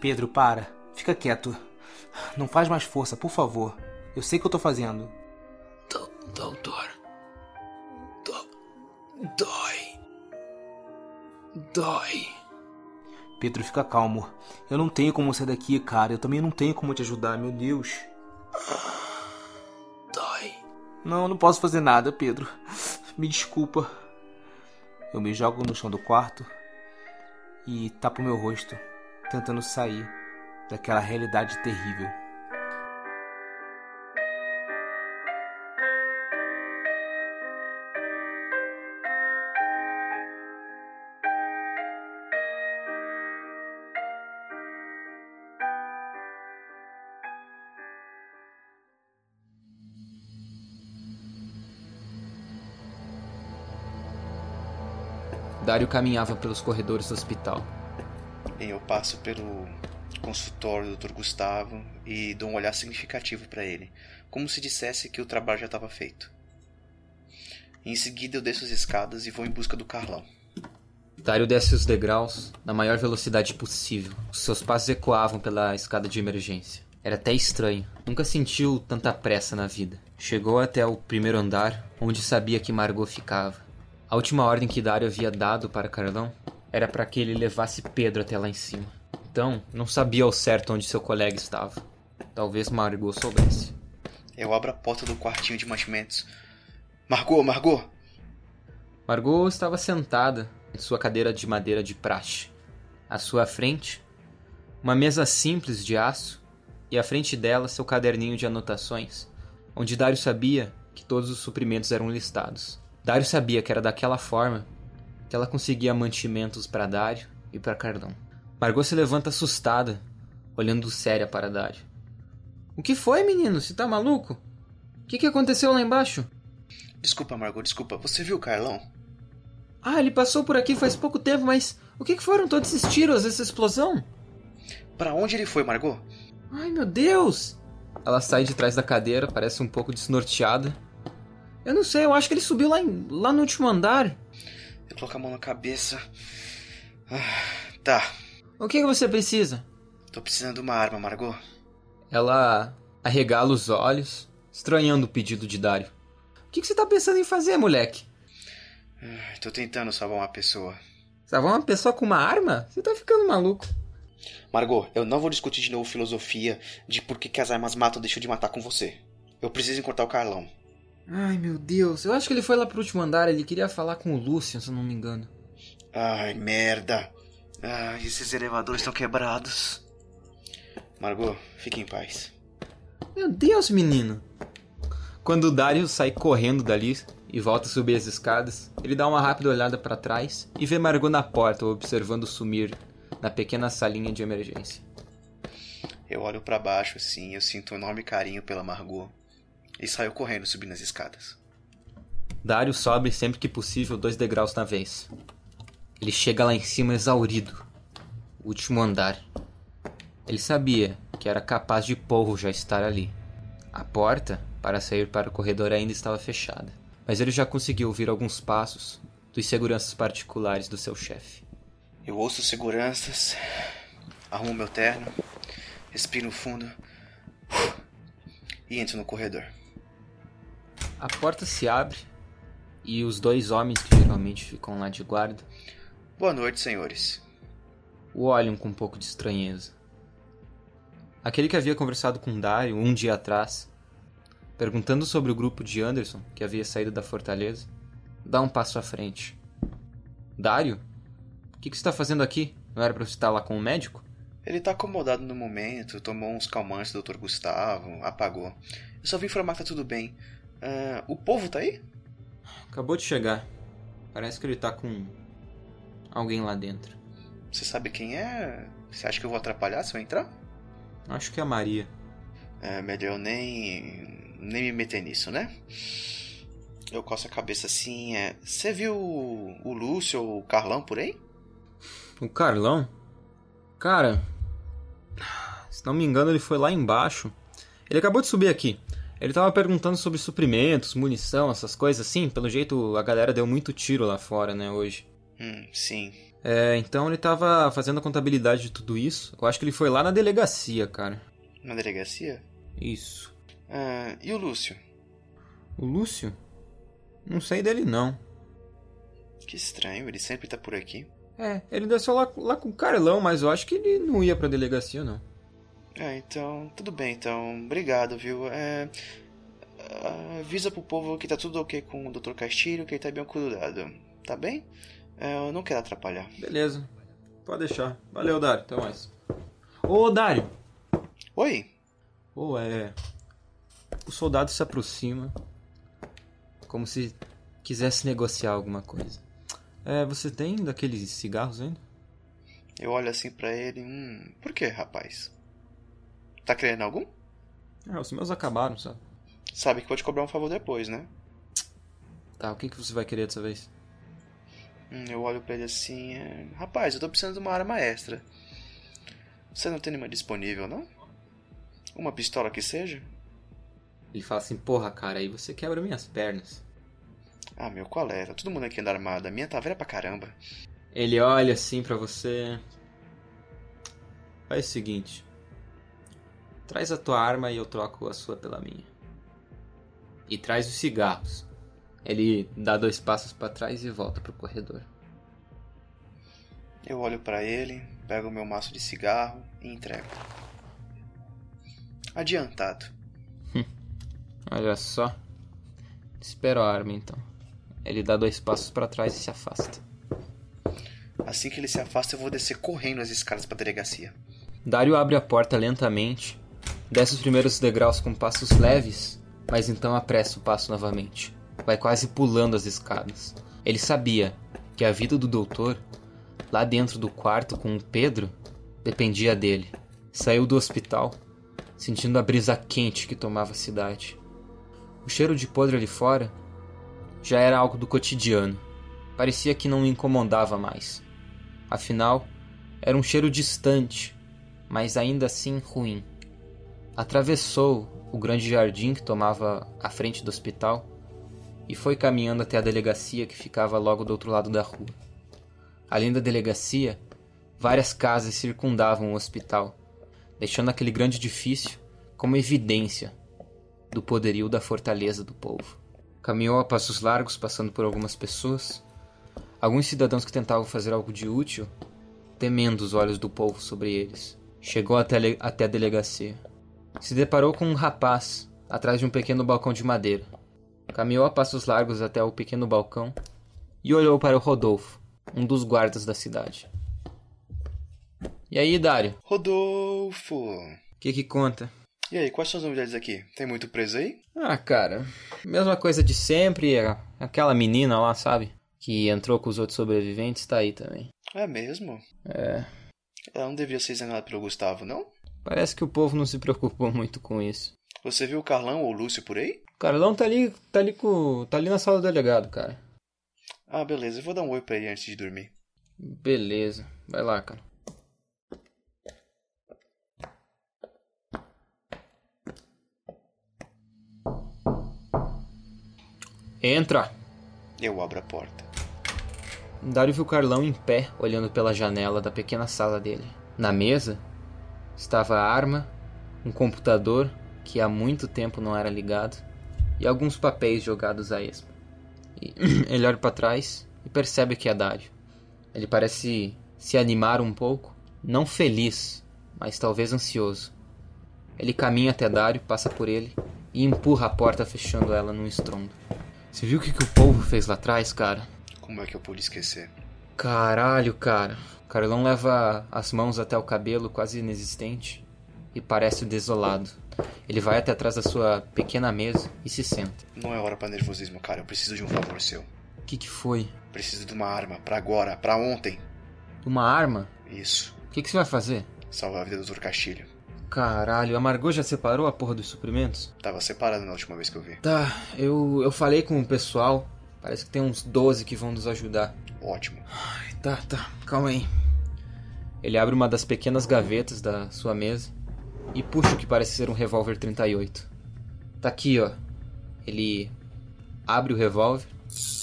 Pedro, para. Fica quieto. Não faz mais força, por favor. Eu sei o que eu tô fazendo. Doutor. Do... Dói. Dói. Pedro, fica calmo. Eu não tenho como sair daqui, cara. Eu também não tenho como te ajudar, meu Deus. Dói. Não, não posso fazer nada, Pedro. Me desculpa. Eu me jogo no chão do quarto e tapo meu rosto, tentando sair daquela realidade terrível. Dário caminhava pelos corredores do hospital. Bem, eu passo pelo consultório do Dr. Gustavo e dou um olhar significativo para ele, como se dissesse que o trabalho já estava feito. Em seguida, eu desço as escadas e vou em busca do Carlão. Dário desce os degraus na maior velocidade possível. Os seus passos ecoavam pela escada de emergência. Era até estranho. Nunca sentiu tanta pressa na vida. Chegou até o primeiro andar, onde sabia que Margot ficava. A última ordem que Dário havia dado para Carlão era para que ele levasse Pedro até lá em cima. Então, não sabia ao certo onde seu colega estava. Talvez Margot soubesse. Eu abro a porta do quartinho de mantimentos. Margot, Margot! Margot estava sentada em sua cadeira de madeira de praxe. À sua frente, uma mesa simples de aço e à frente dela seu caderninho de anotações, onde Dário sabia que todos os suprimentos eram listados. Dário sabia que era daquela forma que ela conseguia mantimentos para Dário e para Carlão. Margot se levanta assustada, olhando séria para Dário. O que foi, menino? Você tá maluco? O que, que aconteceu lá embaixo? Desculpa, Margot, desculpa. Você viu o Carlão? Ah, ele passou por aqui faz pouco tempo, mas o que, que foram todos esses tiros, essa explosão? Para onde ele foi, Margot? Ai, meu Deus! Ela sai de trás da cadeira, parece um pouco desnorteada. Eu não sei, eu acho que ele subiu lá, em, lá no último andar. Eu coloco a mão na cabeça. Ah, tá. O que, que você precisa? Tô precisando de uma arma, Margot. Ela arregala os olhos, estranhando o pedido de Dário. O que, que você tá pensando em fazer, moleque? Ah, Tô tentando salvar uma pessoa. Salvar uma pessoa com uma arma? Você tá ficando maluco. Margot, eu não vou discutir de novo filosofia de por que, que as armas matam ou deixam de matar com você. Eu preciso encontrar o Carlão. Ai, meu Deus. Eu acho que ele foi lá pro último andar. Ele queria falar com o Lucian, se eu não me engano. Ai, merda. Ai, esses elevadores estão quebrados. Margot, fique em paz. Meu Deus, menino. Quando o Dario sai correndo dali e volta a subir as escadas, ele dá uma rápida olhada para trás e vê Margot na porta observando sumir na pequena salinha de emergência. Eu olho para baixo assim, eu sinto um enorme carinho pela Margot. E saiu correndo subindo as escadas. Dario sobe sempre que possível dois degraus na vez. Ele chega lá em cima exaurido. O último andar. Ele sabia que era capaz de Polvo já estar ali. A porta para sair para o corredor ainda estava fechada, mas ele já conseguiu ouvir alguns passos dos seguranças particulares do seu chefe. Eu ouço seguranças, arrumo meu terno, respiro fundo e entro no corredor. A porta se abre e os dois homens que geralmente ficam lá de guarda Boa noite, senhores. o olham com um pouco de estranheza. Aquele que havia conversado com Dario um dia atrás, perguntando sobre o grupo de Anderson que havia saído da fortaleza, dá um passo à frente. Dario? O que, que você está fazendo aqui? Não era para você estar lá com o médico? Ele tá acomodado no momento, tomou uns calmantes do Dr. Gustavo, apagou. Eu só vim informar que tá tudo bem. Ah, o povo tá aí? Acabou de chegar. Parece que ele tá com alguém lá dentro. Você sabe quem é? Você acha que eu vou atrapalhar se eu entrar? Acho que é a Maria. É melhor eu nem. nem me meter nisso, né? Eu coço a cabeça assim. É... Você viu o o Lúcio ou o Carlão por aí? O Carlão? Cara, se não me engano, ele foi lá embaixo. Ele acabou de subir aqui. Ele tava perguntando sobre suprimentos, munição, essas coisas assim. Pelo jeito, a galera deu muito tiro lá fora, né, hoje. Hum, sim. É, então ele tava fazendo a contabilidade de tudo isso. Eu acho que ele foi lá na delegacia, cara. Na delegacia? Isso. Ah, e o Lúcio? O Lúcio? Não sei dele, não. Que estranho, ele sempre tá por aqui. É, ele desceu lá, lá com o Carlão, mas eu acho que ele não ia pra delegacia, não. É, então, tudo bem, então. Obrigado, viu? É, avisa pro povo que tá tudo ok com o Dr. Castilho, que ele tá bem cuidado. Tá bem? É, eu não quero atrapalhar. Beleza. Pode deixar. Valeu, Dário. Até mais. Ô, Dário. Oi? Ô, é. O soldado se aproxima. Como se quisesse negociar alguma coisa. É, você tem daqueles cigarros ainda? Eu olho assim pra ele. Hum, por que, rapaz? Tá querendo algum? É, os meus acabaram, sabe? Sabe que vou te cobrar um favor depois, né? Tá, o que, que você vai querer dessa vez? Hum, eu olho pra ele assim. é, Rapaz, eu tô precisando de uma arma extra. Você não tem nenhuma disponível, não? Uma pistola que seja? Ele fala assim, porra, cara, aí você quebra minhas pernas. Ah, meu, qual é? Tá todo mundo aqui anda armado. A minha tá velha pra caramba. Ele olha assim pra você. Faz o seguinte. Traz a tua arma e eu troco a sua pela minha. E traz os cigarros. Ele dá dois passos pra trás e volta pro corredor. Eu olho pra ele, pego o meu maço de cigarro e entrego. Adiantado. Olha só. Espera a arma então. Ele dá dois passos pra trás e se afasta. Assim que ele se afasta, eu vou descer correndo as escadas pra delegacia. Dario abre a porta lentamente, desce os primeiros degraus com passos leves, mas então apressa o passo novamente. Vai quase pulando as escadas. Ele sabia que a vida do doutor, lá dentro do quarto com o Pedro, dependia dele. Saiu do hospital, sentindo a brisa quente que tomava a cidade. O cheiro de podre ali fora já era algo do cotidiano. Parecia que não o incomodava mais. Afinal, era um cheiro distante, mas ainda assim ruim. Atravessou o grande jardim que tomava a frente do hospital e foi caminhando até a delegacia que ficava logo do outro lado da rua. Além da delegacia, várias casas circundavam o hospital, deixando aquele grande edifício como evidência do poderio da fortaleza do povo. Caminhou a passos largos, passando por algumas pessoas, alguns cidadãos que tentavam fazer algo de útil, temendo os olhos do povo sobre eles. Chegou até, até a delegacia. Se deparou com um rapaz atrás de um pequeno balcão de madeira. Caminhou a passos largos até o pequeno balcão e olhou para o Rodolfo, um dos guardas da cidade. E aí, Dário? Rodolfo! O que que conta? E aí, quais são as novidades aqui? Tem muito preso aí? Ah, cara, mesma coisa de sempre. a- Aquela menina lá, sabe? Que entrou com os outros sobreviventes, tá aí também. É mesmo? É. Ela não devia ser enganada pelo Gustavo, não? Parece que o povo não se preocupou muito com isso. Você viu o Carlão ou o Lúcio por aí? Carlão tá ali, tá ali com, tá ali na sala do delegado, cara. Ah, beleza. Eu vou dar um oi pra ele antes de dormir. Beleza. Vai lá, cara. Entra. Eu abro a porta. Dário viu Carlão em pé, olhando pela janela da pequena sala dele. Na mesa estava a arma, um computador que há muito tempo não era ligado e alguns papéis jogados a esmo. E ele olha para trás e percebe que é Dário. Ele parece se animar um pouco, não feliz, mas talvez ansioso. Ele caminha até Dário, passa por ele e empurra a porta, fechando ela num estrondo. Você viu o que, que o povo fez lá atrás, cara? Como é que eu pude esquecer? Caralho, cara. Carlão leva as mãos até o cabelo, quase inexistente, e parece desolado. Ele vai até atrás da sua pequena mesa e se senta. Não é hora pra nervosismo, cara. Eu preciso de um favor seu. O que, que foi? Preciso de uma arma. Pra agora. Pra ontem. Uma arma? Isso. O que, que você vai fazer? Salvar a vida do Dr. Castilho. Caralho, a Margot já separou a porra dos suprimentos? Tava separado na última vez que eu vi. Tá, eu, eu falei com o pessoal. Parece que tem uns 12 que vão nos ajudar. Ótimo. Ai, tá, tá, calma aí. Ele abre uma das pequenas gavetas da sua mesa e puxa o que parece ser um revólver 38. Tá aqui, ó. Ele abre o revólver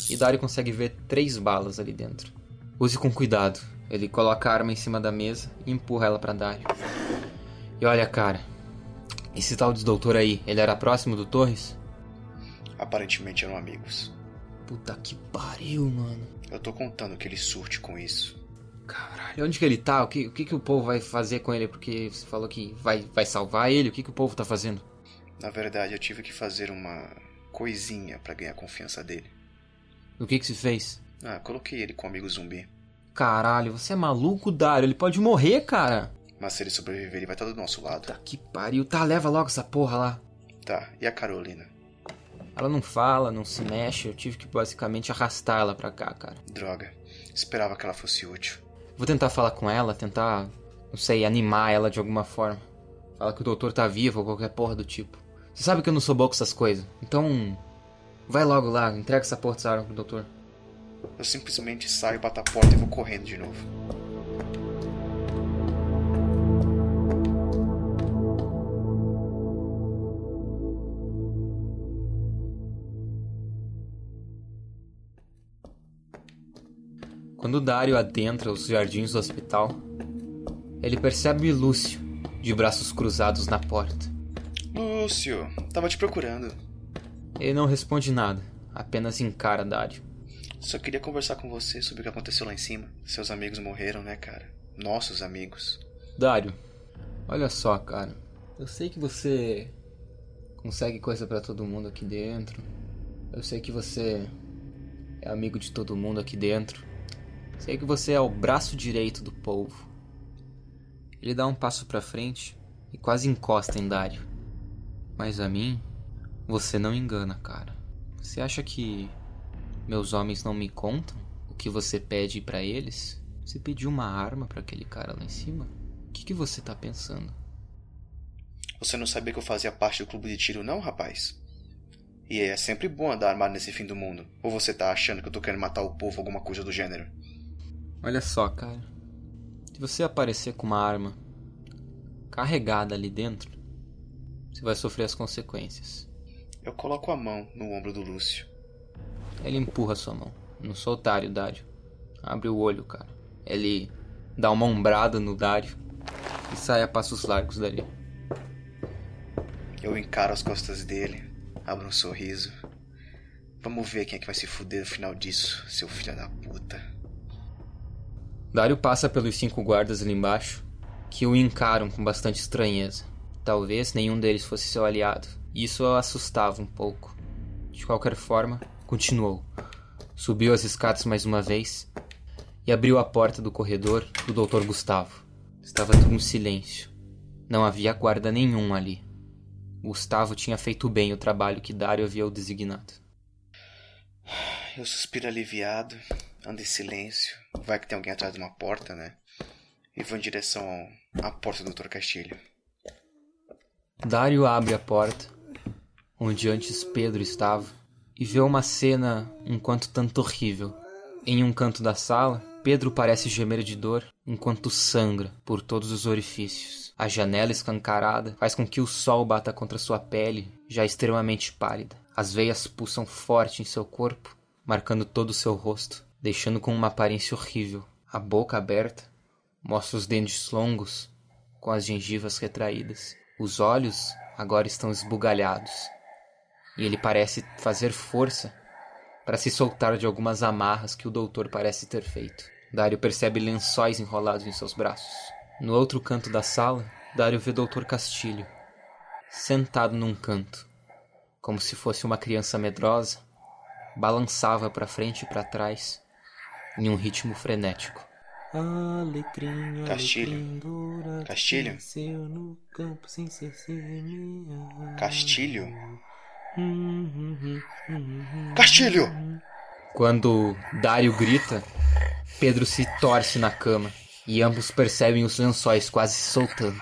e Dario consegue ver três balas ali dentro. Use com cuidado. Ele coloca a arma em cima da mesa e empurra ela para Dario. E olha, cara, esse tal de doutor aí, ele era próximo do Torres? Aparentemente eram amigos. Puta que pariu, mano. Eu tô contando que ele surte com isso. Caralho, onde que ele tá? O que, o que, que o povo vai fazer com ele? Porque você falou que vai, vai salvar ele. O que, que o povo tá fazendo? Na verdade, eu tive que fazer uma coisinha para ganhar a confiança dele. O que que se fez? Ah, coloquei ele com um amigo zumbi. Caralho, você é maluco, Dario? Ele pode morrer, cara. Mas se ele sobreviver, ele vai estar do nosso lado. Tá que pariu. Tá, leva logo essa porra lá. Tá, e a Carolina? Ela não fala, não se mexe. Eu tive que basicamente arrastar ela pra cá, cara. Droga. Esperava que ela fosse útil. Vou tentar falar com ela, tentar, não sei, animar ela de alguma forma. Falar que o doutor tá vivo ou qualquer porra do tipo. Você sabe que eu não sou bom com essas coisas. Então, vai logo lá, entrega essa porra dessa arma pro doutor. Eu simplesmente saio, bato a porta e vou correndo de novo. Quando Dario adentra os jardins do hospital, ele percebe Lúcio, de braços cruzados na porta. Lúcio, tava te procurando. Ele não responde nada, apenas encara Dario. Só queria conversar com você sobre o que aconteceu lá em cima. Seus amigos morreram, né, cara? Nossos amigos. Dário, olha só, cara. Eu sei que você consegue coisa pra todo mundo aqui dentro. Eu sei que você é amigo de todo mundo aqui dentro. Sei que você é o braço direito do povo. Ele dá um passo pra frente e quase encosta em Dário. Mas a mim, você não engana, cara. Você acha que meus homens não me contam o que você pede pra eles? Você pediu uma arma pra aquele cara lá em cima? O que, que você tá pensando? Você não sabia que eu fazia parte do clube de tiro, não, rapaz? E é sempre bom andar armado nesse fim do mundo. Ou você tá achando que eu tô querendo matar o povo, alguma coisa do gênero? Olha só, cara. Se você aparecer com uma arma carregada ali dentro, você vai sofrer as consequências. Eu coloco a mão no ombro do Lúcio. Ele empurra sua mão. Não sou otário, Dário. Abre o olho, cara. Ele dá uma ombrada no Dário e sai a passos largos dali. Eu encaro as costas dele, abro um sorriso. Vamos ver quem é que vai se fuder no final disso, seu filho da puta. Dário passa pelos cinco guardas ali embaixo, que o encaram com bastante estranheza. Talvez nenhum deles fosse seu aliado. Isso o assustava um pouco. De qualquer forma, continuou. Subiu as escadas mais uma vez e abriu a porta do corredor do Dr. Gustavo. Estava tudo em silêncio. Não havia guarda nenhum ali. Gustavo tinha feito bem o trabalho que Dário havia o designado. Eu suspiro aliviado, ando em silêncio. Vai que tem alguém atrás de uma porta, né? E vou em direção à porta do Dr. Castilho. Dário abre a porta onde antes Pedro estava, e vê uma cena um quanto tanto horrível. Em um canto da sala, Pedro parece gemer de dor enquanto sangra por todos os orifícios. A janela escancarada faz com que o sol bata contra sua pele, já extremamente pálida. As veias pulsam forte em seu corpo, marcando todo o seu rosto, deixando com uma aparência horrível. A boca aberta mostra os dentes longos com as gengivas retraídas. Os olhos agora estão esbugalhados e ele parece fazer força para se soltar de algumas amarras que o doutor parece ter feito. Dário percebe lençóis enrolados em seus braços. No outro canto da sala, Dário vê Doutor Castilho, sentado num canto, como se fosse uma criança medrosa, balançava para frente e para trás em um ritmo frenético. Alecrim, Castilho. Castilho. cresceu no campo sem ser semeado. Castilho? Hum, hum, hum. Castilho! Quando Dário grita, Pedro se torce na cama e ambos percebem os lençóis quase se soltando.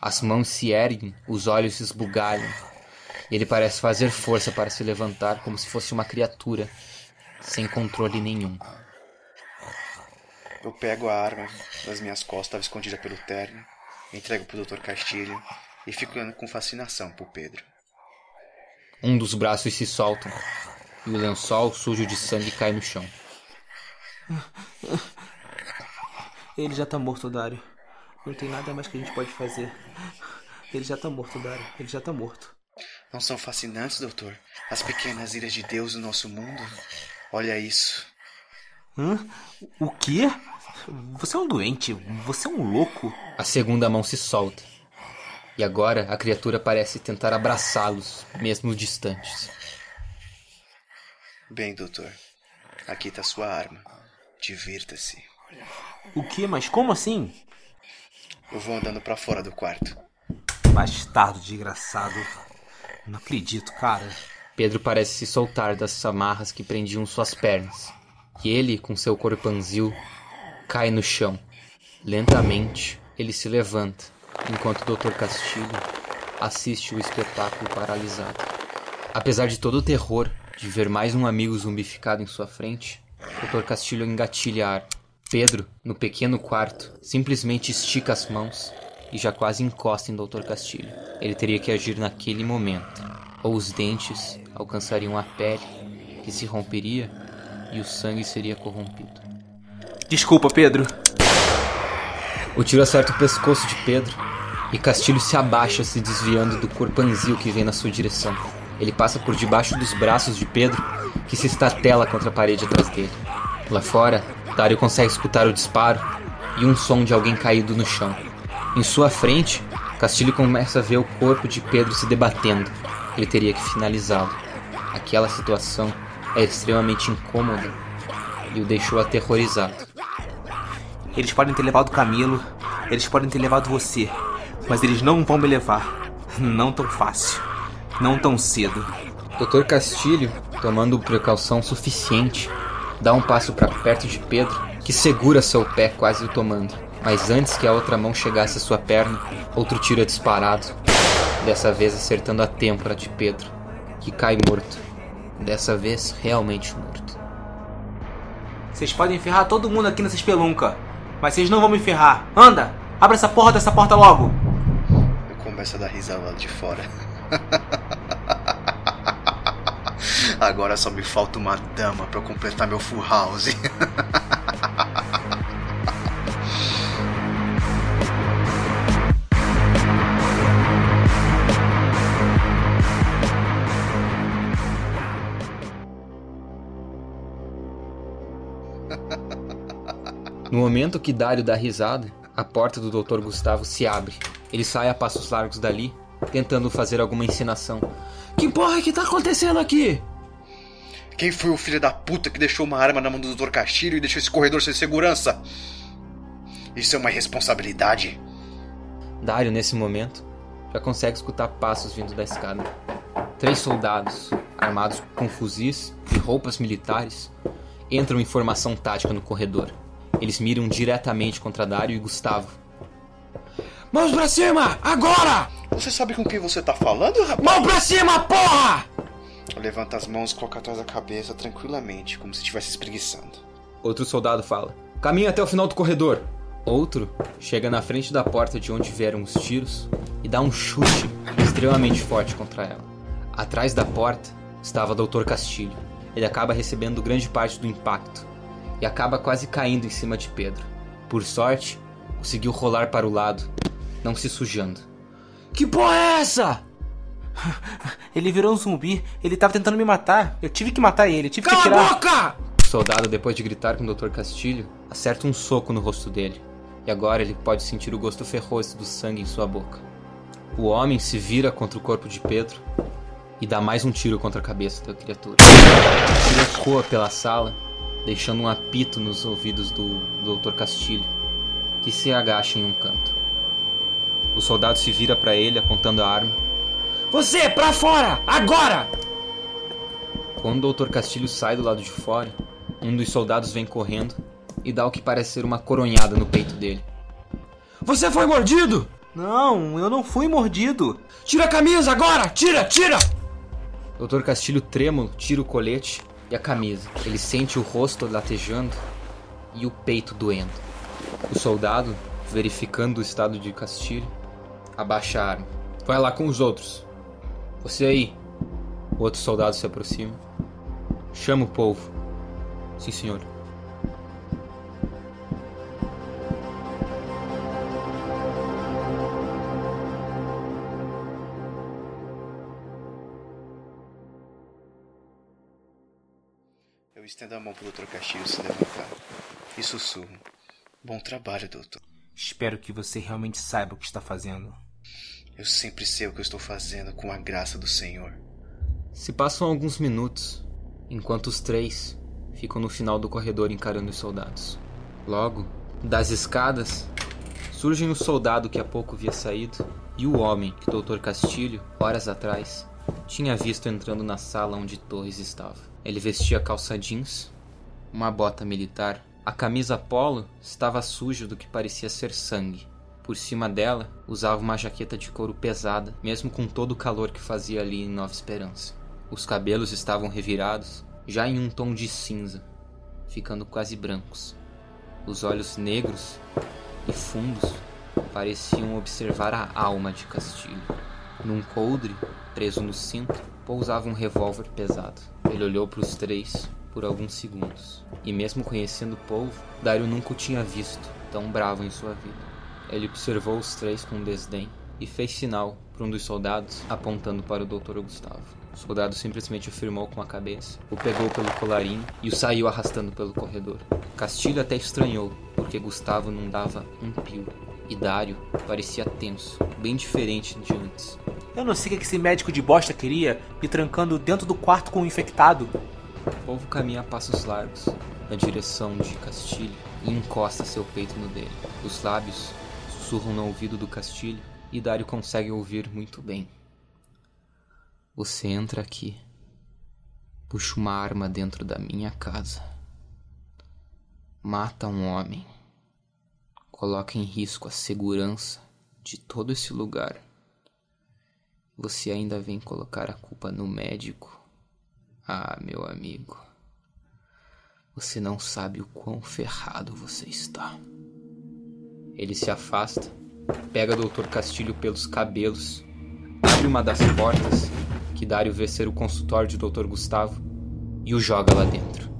As mãos se erguem, os olhos se esbugalham. E ele parece fazer força para se levantar como se fosse uma criatura, sem controle nenhum. Eu pego a arma das minhas costas, estava escondida pelo terno, entrego pro Dr. Castilho e fico olhando com fascinação pro Pedro. Um dos braços se soltam e o lençol sujo de sangue cai no chão. Ele já tá morto, Dário. Não tem nada mais que a gente pode fazer. Ele já tá morto, Dário. Ele já tá morto. Não são fascinantes, doutor? As pequenas ilhas de Deus do nosso mundo? Olha isso. Hã? O quê? Você é um doente. Você é um louco. A segunda mão se solta. E agora a criatura parece tentar abraçá-los, mesmo distantes. Bem, doutor, aqui tá sua arma. Divirta-se. O quê? Mas como assim? Eu vou andando pra fora do quarto. Bastardo desgraçado. Não acredito, cara. Pedro parece se soltar das amarras que prendiam suas pernas. E ele, com seu corpanzil, cai no chão. Lentamente, ele se levanta, enquanto o Dr. Castilho assiste o espetáculo paralisado. Apesar de todo o terror de ver mais um amigo zumbificado em sua frente, Dr. Castilho engatilha a arma. Pedro, no pequeno quarto, simplesmente estica as mãos e já quase encosta em Dr. Castilho. Ele teria que agir naquele momento, ou os dentes alcançariam a pele, que se romperia e o sangue seria corrompido. Desculpa, Pedro. O tiro acerta o pescoço de Pedro e Castilho se abaixa, se desviando do corpanzil que vem na sua direção. Ele passa por debaixo dos braços de Pedro, que se estatela contra a parede atrás dele. Lá fora, Dário consegue escutar o disparo e um som de alguém caído no chão. Em sua frente, Castilho começa a ver o corpo de Pedro se debatendo. Ele teria que finalizá-lo. Aquela situação é extremamente incômoda e o deixou aterrorizado. Eles podem ter levado Camilo, eles podem ter levado você, mas eles não vão me levar. Não tão fácil. Não tão cedo. Dr. Castilho, tomando precaução suficiente, dá um passo para perto de Pedro, que segura seu pé quase o tomando. Mas antes que a outra mão chegasse à sua perna, outro tiro é disparado, dessa vez acertando a têmpora de Pedro, que cai morto. Dessa vez realmente morto. Vocês podem ferrar todo mundo aqui nessa espelunca, mas vocês não vão me ferrar. Anda! Abre essa porra dessa porta logo! Eu começo a dar risada lá de fora. Agora só me falta uma dama pra eu completar meu full house. No momento que Dário dá risada, a porta do Dr. Gustavo se abre. Ele sai a passos largos dali, tentando fazer alguma encenação. Que porra que tá acontecendo aqui? Quem foi o filho da puta que deixou uma arma na mão do Dr. Castilho e deixou esse corredor sem segurança? Isso é uma irresponsabilidade. Dário, nesse momento, já consegue escutar passos vindo da escada. Três soldados, armados com fuzis e roupas militares, entram em formação tática no corredor. Eles miram diretamente contra Dário e Gustavo. Mãos pra cima! Agora! Você sabe com quem você tá falando, rapaz? Mão pra cima, porra! Levanta as mãos e coloca atrás da cabeça tranquilamente, como se estivesse espreguiçando. Outro soldado fala: Caminha até o final do corredor. Outro chega na frente da porta de onde vieram os tiros e dá um chute extremamente forte contra ela. Atrás da porta estava o Dr. Castilho. Ele acaba recebendo grande parte do impacto e acaba quase caindo em cima de Pedro. Por sorte, conseguiu rolar para o lado, não se sujando. Que porra é essa? Ele virou um zumbi. Ele tava tentando me matar. Eu tive que matar ele. Tive Cala que tirar. a boca! O soldado, depois de gritar com o Dr. Castilho, acerta um soco no rosto dele. E agora ele pode sentir o gosto ferroso do sangue em sua boca. O homem se vira contra o corpo de Pedro e dá mais um tiro contra a cabeça da criatura. O tiro ecoa pela sala, deixando um apito nos ouvidos do Dr. Castilho, que se agacha em um canto. O soldado se vira para ele apontando a arma. Você, pra fora! Agora! Quando o Dr. Castilho sai do lado de fora, um dos soldados vem correndo e dá o que parece ser uma coronhada no peito dele. Você foi mordido! Não, eu não fui mordido. Tira a camisa agora! Tira, tira! Dr. Castilho trêmulo tira o colete e a camisa. Ele sente o rosto latejando e o peito doendo. O soldado, verificando o estado de Castilho, abaixa a arma. Vai lá com os outros. Você aí. O outro soldado se aproxima. Chama o povo. Sim, senhor. Estendo a mão pro Dr. Castilho se levantar. E sussurro. Bom trabalho, doutor. Espero que você realmente saiba o que está fazendo. Eu sempre sei o que eu estou fazendo com a graça do Senhor. Se passam alguns minutos, enquanto os três ficam no final do corredor encarando os soldados. Logo, das escadas, surgem o soldado que há pouco havia saído e o homem que o Dr. Castilho, horas atrás, tinha visto entrando na sala onde Torres estava. Ele vestia calça jeans, uma bota militar. A camisa polo estava suja do que parecia ser sangue. Por cima dela, usava uma jaqueta de couro pesada, mesmo com todo o calor que fazia ali em Nova Esperança. Os cabelos estavam revirados, já em um tom de cinza, ficando quase brancos. Os olhos negros e fundos pareciam observar a alma de Castilho. Num coldre, preso no cinto, pousava um revólver pesado. Ele olhou para os três por alguns segundos. E mesmo conhecendo o povo, Dario nunca o tinha visto tão bravo em sua vida. Ele observou os três com desdém e fez sinal para um dos soldados apontando para o Dr. Gustavo. O soldado simplesmente afirmou com a cabeça, o pegou pelo colarinho e o saiu arrastando pelo corredor. Castilho até estranhou, porque Gustavo não dava um pio. E Dário parecia tenso, bem diferente de antes. Eu não sei o que esse médico de bosta queria, me trancando dentro do quarto com o infectado. O povo caminha a passos largos, na direção de Castilho, e encosta seu peito no dele. Os lábios sussurram no ouvido do Castilho, e Dário consegue ouvir muito bem. Você entra aqui, puxa uma arma dentro da minha casa, mata um homem, coloca em risco a segurança de todo esse lugar. Você ainda vem colocar a culpa no médico? Ah, meu amigo, você não sabe o quão ferrado você está. Ele se afasta, pega o Dr. Castilho pelos cabelos, abre uma das portas, que Dário vê ser o consultório de Dr. Gustavo, e o joga lá dentro,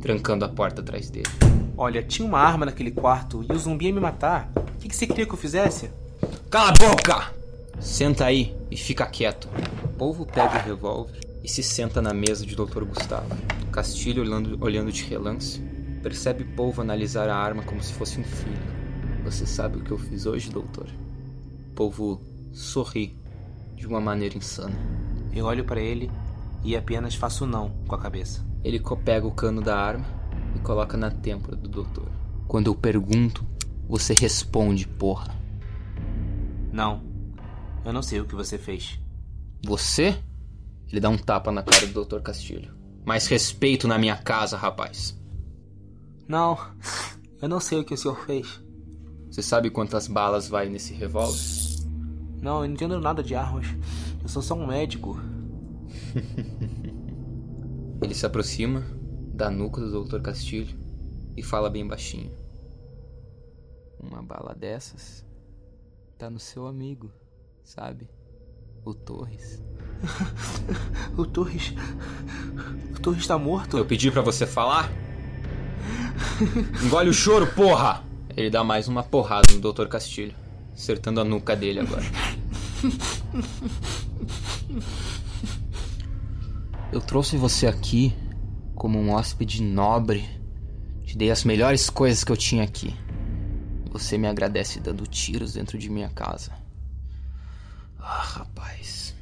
trancando a porta atrás dele. Olha, tinha uma arma naquele quarto e o zumbi ia me matar. O que, que você queria que eu fizesse? Cala a boca! Senta aí e fica quieto. O povo pega o revólver e se senta na mesa de Dr. Gustavo. Castilho, olhando, olhando de relance, percebe Polvo analisar a arma como se fosse um filho. Você sabe o que eu fiz hoje, doutor? Polvo sorri de uma maneira insana. Eu olho para ele e apenas faço não com a cabeça. Ele pega o cano da arma e coloca na têmpora do doutor. Quando eu pergunto, você responde, porra. Não, eu não sei o que você fez. Você? Ele dá um tapa na cara do Dr. Castilho. Mais respeito na minha casa, rapaz. Não, eu não sei o que o senhor fez. Você sabe quantas balas vai nesse revólver? Não, eu não entendo nada de armas. Eu sou só um médico. Ele se aproxima da nuca do Dr. Castilho e fala bem baixinho. Uma bala dessas tá no seu amigo, sabe? O Torres. o Torres. O Torres tá morto. Eu pedi para você falar? Engole o choro, porra! Ele dá mais uma porrada no Dr. Castilho, acertando a nuca dele agora. Eu trouxe você aqui como um hóspede nobre. Te dei as melhores coisas que eu tinha aqui. Você me agradece dando tiros dentro de minha casa. Ah, rapaz.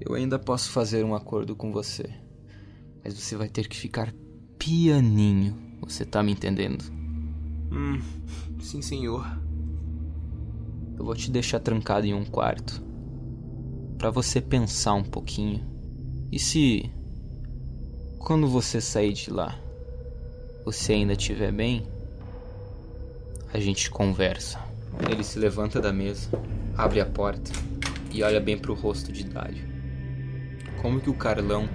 Eu ainda posso fazer um acordo com você. Mas você vai ter que ficar pianinho. Você tá me entendendo? Hum, sim, senhor. Eu vou te deixar trancado em um quarto. para você pensar um pouquinho. E se. Quando você sair de lá, você ainda estiver bem, a gente conversa. Ele se levanta da mesa, abre a porta e olha bem pro rosto de Dário. Como que o Carlão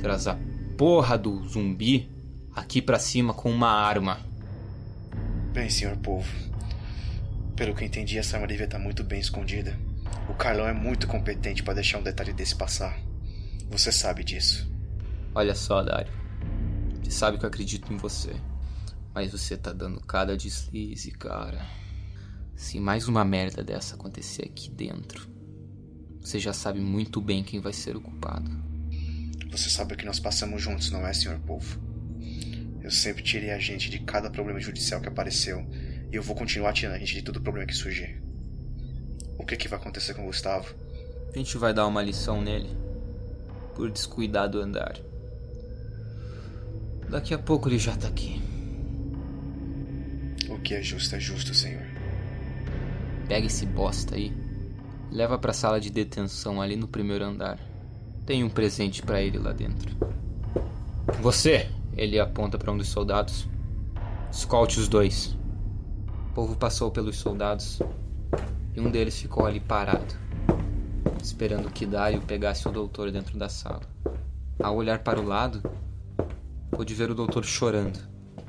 traz a porra do zumbi aqui para cima com uma arma? Bem, senhor povo. Pelo que entendi, essa arma devia estar muito bem escondida. O Carlão é muito competente para deixar um detalhe desse passar. Você sabe disso. Olha só, Dário. Você sabe que eu acredito em você. Mas você tá dando cada deslize, cara. Se mais uma merda dessa acontecer aqui dentro, você já sabe muito bem quem vai ser o culpado. Você sabe que nós passamos juntos, não é, senhor povo? Eu sempre tirei a gente de cada problema judicial que apareceu. E eu vou continuar tirando a gente de todo problema que surgir. O que, que vai acontecer com o Gustavo? A gente vai dar uma lição nele. Por descuidar do andar. Daqui a pouco ele já tá aqui. O que é justo é justo, senhor. Pega esse bosta aí. Leva pra sala de detenção ali no primeiro andar. Tem um presente para ele lá dentro. Você! Ele aponta para um dos soldados. Escolte os dois. O povo passou pelos soldados e um deles ficou ali parado, esperando que Dario pegasse o doutor dentro da sala. Ao olhar para o lado, pôde ver o doutor chorando,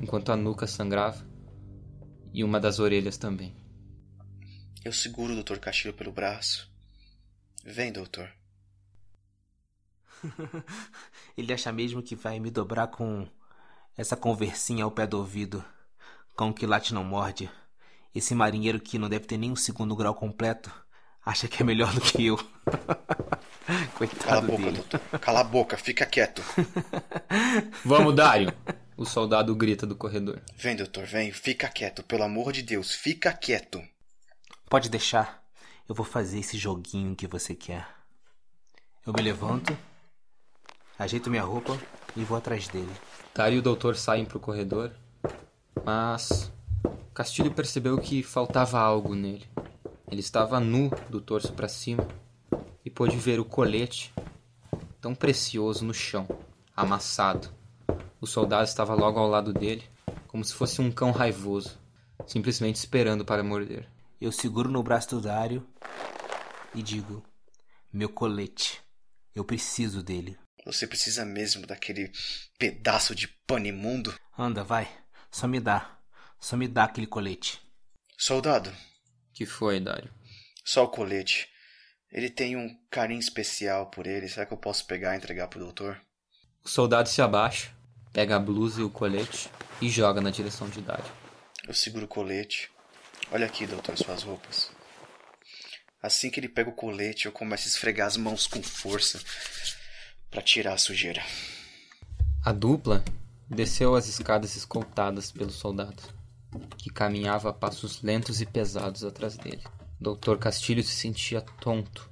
enquanto a nuca sangrava e uma das orelhas também. Eu seguro o Dr. Castilho pelo braço. Vem, doutor. Ele acha mesmo que vai me dobrar com essa conversinha ao pé do ouvido. Com que late não morde. Esse marinheiro que não deve ter nem um segundo grau completo acha que é melhor do que eu. Coitado Cala a boca, dele. doutor. Cala a boca, fica quieto. Vamos, Dario! O soldado grita do corredor. Vem, doutor, vem. Fica quieto, pelo amor de Deus, fica quieto. Pode deixar. Eu vou fazer esse joguinho que você quer. Eu me levanto, ajeito minha roupa e vou atrás dele. Dario e o doutor saem pro corredor, mas Castilho percebeu que faltava algo nele. Ele estava nu do torso para cima e pôde ver o colete tão precioso no chão, amassado. O soldado estava logo ao lado dele, como se fosse um cão raivoso, simplesmente esperando para morder. Eu seguro no braço do Dário e digo: Meu colete. Eu preciso dele. Você precisa mesmo daquele pedaço de pano imundo? Anda, vai. Só me dá. Só me dá aquele colete. Soldado, Que foi, Dario? só o colete. Ele tem um carinho especial por ele. Será que eu posso pegar e entregar pro doutor? O soldado se abaixa, pega a blusa e o colete e joga na direção de Dario. Eu seguro o colete. Olha aqui, doutor, suas roupas. Assim que ele pega o colete, eu começo a esfregar as mãos com força para tirar a sujeira. A dupla desceu as escadas escoltadas pelo soldado, que caminhava a passos lentos e pesados atrás dele. Doutor Castilho se sentia tonto,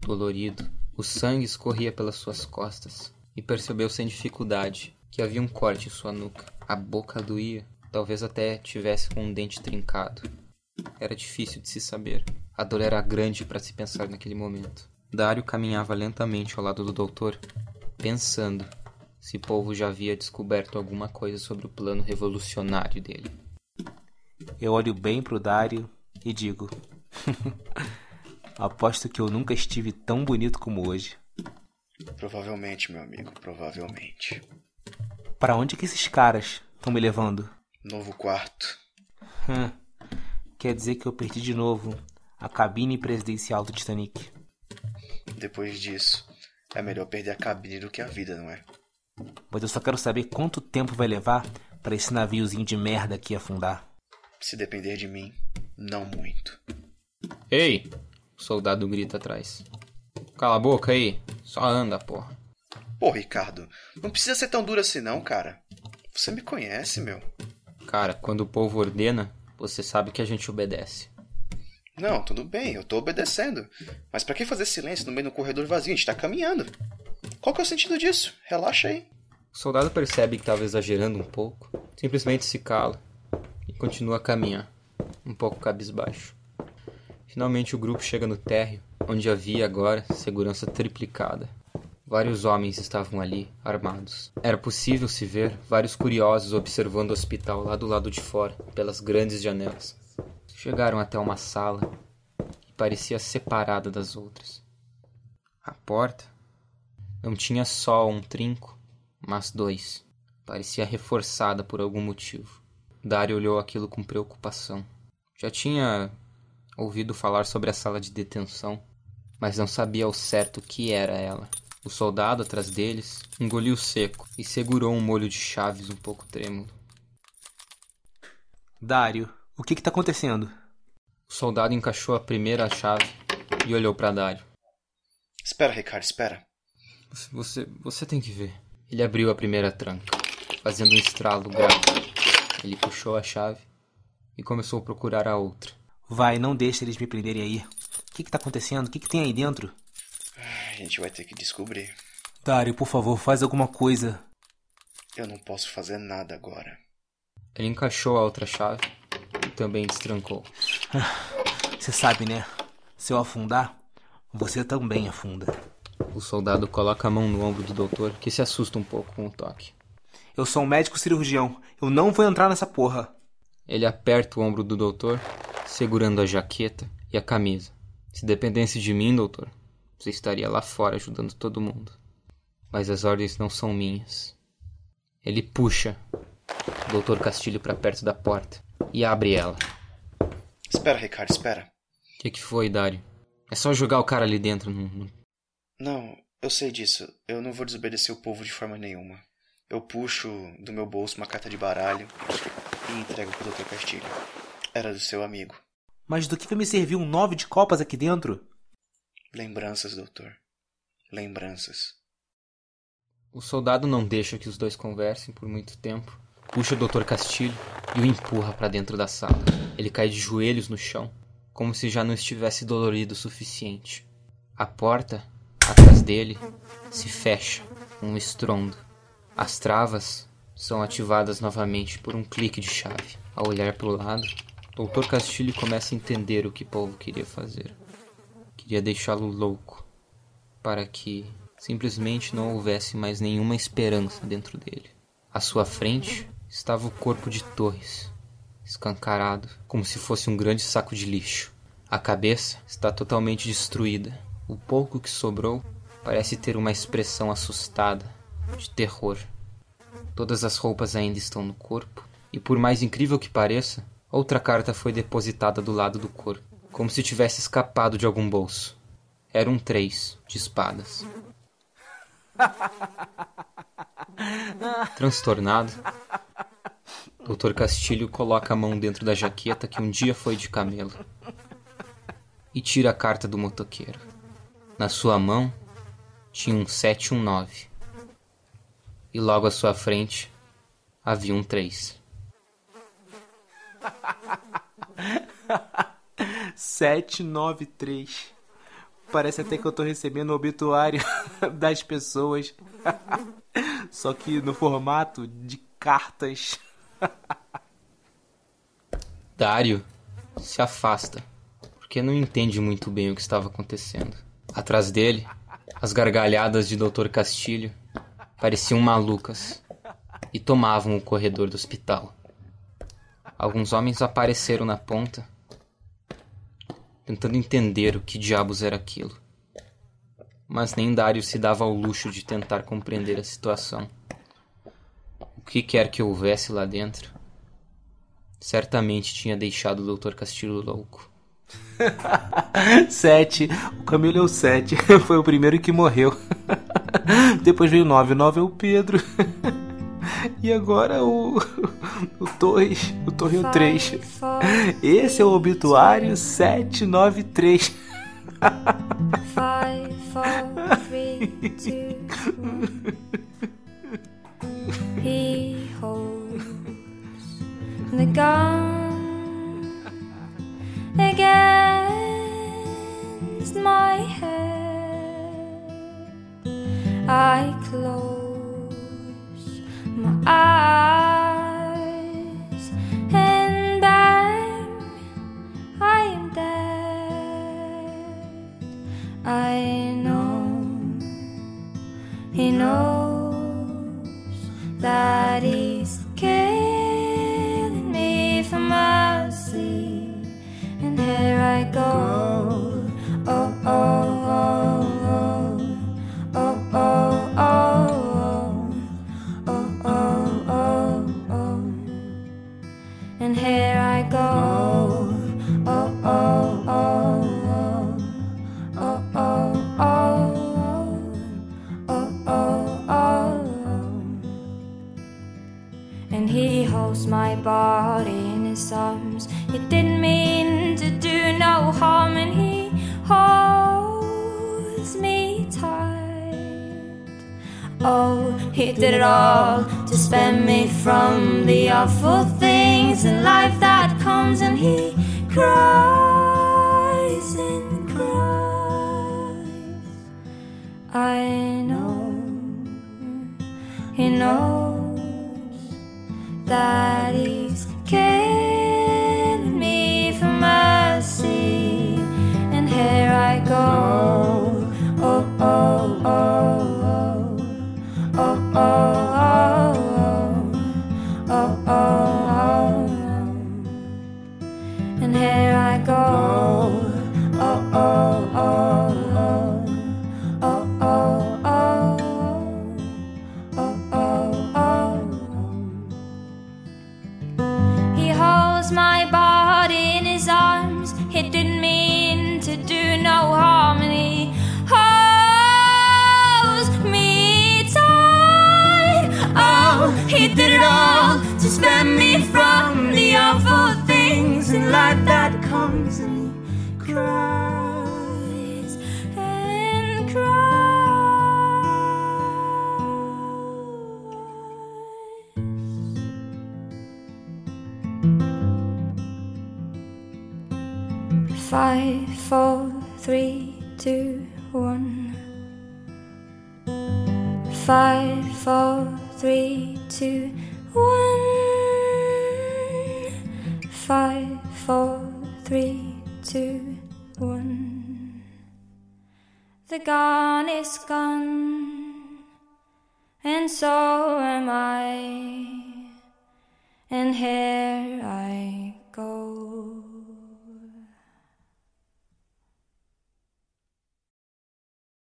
dolorido. O sangue escorria pelas suas costas e percebeu sem dificuldade que havia um corte em sua nuca. A boca doía, talvez até tivesse com um dente trincado. Era difícil de se saber. A dor era grande para se pensar naquele momento. Dário caminhava lentamente ao lado do doutor, pensando se o povo já havia descoberto alguma coisa sobre o plano revolucionário dele. Eu olho bem pro Dário e digo: Aposto que eu nunca estive tão bonito como hoje. Provavelmente, meu amigo, provavelmente. Para onde que esses caras estão me levando? Novo quarto. Hum, quer dizer que eu perdi de novo a cabine presidencial do Titanic. Depois disso, é melhor perder a cabine do que a vida, não é? Mas eu só quero saber quanto tempo vai levar para esse naviozinho de merda aqui afundar. Se depender de mim, não muito. Ei! O soldado grita atrás. Cala a boca aí. Só anda, porra. Pô, Ricardo, não precisa ser tão duro assim não, cara. Você me conhece, meu. Cara, quando o povo ordena, você sabe que a gente obedece. Não, tudo bem, eu tô obedecendo. Mas pra que fazer silêncio no meio do corredor vazio? A gente tá caminhando. Qual que é o sentido disso? Relaxa aí. O soldado percebe que estava exagerando um pouco, simplesmente se cala e continua a caminhar, um pouco cabisbaixo. Finalmente o grupo chega no térreo, onde havia agora segurança triplicada. Vários homens estavam ali, armados. Era possível se ver vários curiosos observando o hospital lá do lado de fora, pelas grandes janelas. Chegaram até uma sala que parecia separada das outras. A porta não tinha só um trinco, mas dois. Parecia reforçada por algum motivo. Dario olhou aquilo com preocupação. Já tinha ouvido falar sobre a sala de detenção, mas não sabia ao certo o que era ela. O soldado atrás deles engoliu seco e segurou um molho de chaves um pouco trêmulo. Dário, o que está acontecendo? O soldado encaixou a primeira chave e olhou para Dário. Espera, Ricardo, espera. Você, você tem que ver. Ele abriu a primeira tranca, fazendo um estralo grave. Ele puxou a chave e começou a procurar a outra. Vai, não deixe eles me prenderem aí. O que, está acontecendo? O que, que tem aí dentro? A gente vai ter que descobrir. Dário, por favor, faz alguma coisa. Eu não posso fazer nada agora. Ele encaixou a outra chave e também destrancou. Você sabe, né? Se eu afundar, você também afunda. O soldado coloca a mão no ombro do doutor, que se assusta um pouco com o toque. Eu sou um médico cirurgião. Eu não vou entrar nessa porra. Ele aperta o ombro do doutor, segurando a jaqueta e a camisa. Se dependesse de mim, doutor, você estaria lá fora ajudando todo mundo. Mas as ordens não são minhas. Ele puxa o doutor Castilho para perto da porta e abre ela. Espera, Ricardo, espera. O que, que foi, Dário? É só jogar o cara ali dentro. Não, não, eu sei disso. Eu não vou desobedecer o povo de forma nenhuma. Eu puxo do meu bolso uma carta de baralho e entrego pro Dr. Castilho. Era do seu amigo. Mas do que vai me servir um nove de copas aqui dentro? Lembranças, doutor. Lembranças. O soldado não deixa que os dois conversem por muito tempo. Puxa o Dr. Castilho e o empurra para dentro da sala. Ele cai de joelhos no chão, como se já não estivesse dolorido o suficiente. A porta atrás dele se fecha um estrondo. As travas são ativadas novamente por um clique de chave. Ao olhar para o lado, Dr. Castilho começa a entender o que Paulo queria fazer. Queria deixá-lo louco, para que simplesmente não houvesse mais nenhuma esperança dentro dele. À sua frente estava o corpo de Torres, escancarado, como se fosse um grande saco de lixo. A cabeça está totalmente destruída o pouco que sobrou parece ter uma expressão assustada, de terror. Todas as roupas ainda estão no corpo, e por mais incrível que pareça, outra carta foi depositada do lado do corpo, como se tivesse escapado de algum bolso. Era um três de espadas. Transtornado, Dr. Castilho coloca a mão dentro da jaqueta que um dia foi de camelo e tira a carta do motoqueiro. Na sua mão tinha um 719. E logo à sua frente havia um 3. Sete nove três. Parece até que eu tô recebendo o obituário das pessoas. Só que no formato de cartas. Dário se afasta, porque não entende muito bem o que estava acontecendo. Atrás dele, as gargalhadas de Dr. Castilho pareciam malucas e tomavam o corredor do hospital. Alguns homens apareceram na ponta, tentando entender o que diabos era aquilo. Mas nem Dario se dava ao luxo de tentar compreender a situação. O que quer que houvesse lá dentro, certamente tinha deixado o Dr. Castilho louco. sete. O Camilo é o sete. Foi o primeiro que morreu. Depois veio o nove. O é o Pedro. E agora o. O Torres. O Torres é o 3. Esse é o obituário 793. Five, four, three, two, He holds the gun against my head. I close my eyes and bang, I am dead. I know he knows that he's killing me for mercy, and here I go. Oh, oh, and here I go. Oh oh oh, oh, oh, oh. And he holds my body in his arms. He didn't mean to do no harm, and he holds me tight. Oh, he did it all to spare me from the awful thing things in life that comes, and he cries and cries. I know he knows that he's five, four, three, two, one. Five, four, three, two, one. Five, four, three, two, one. The gone is gone, and so am I, and here I go.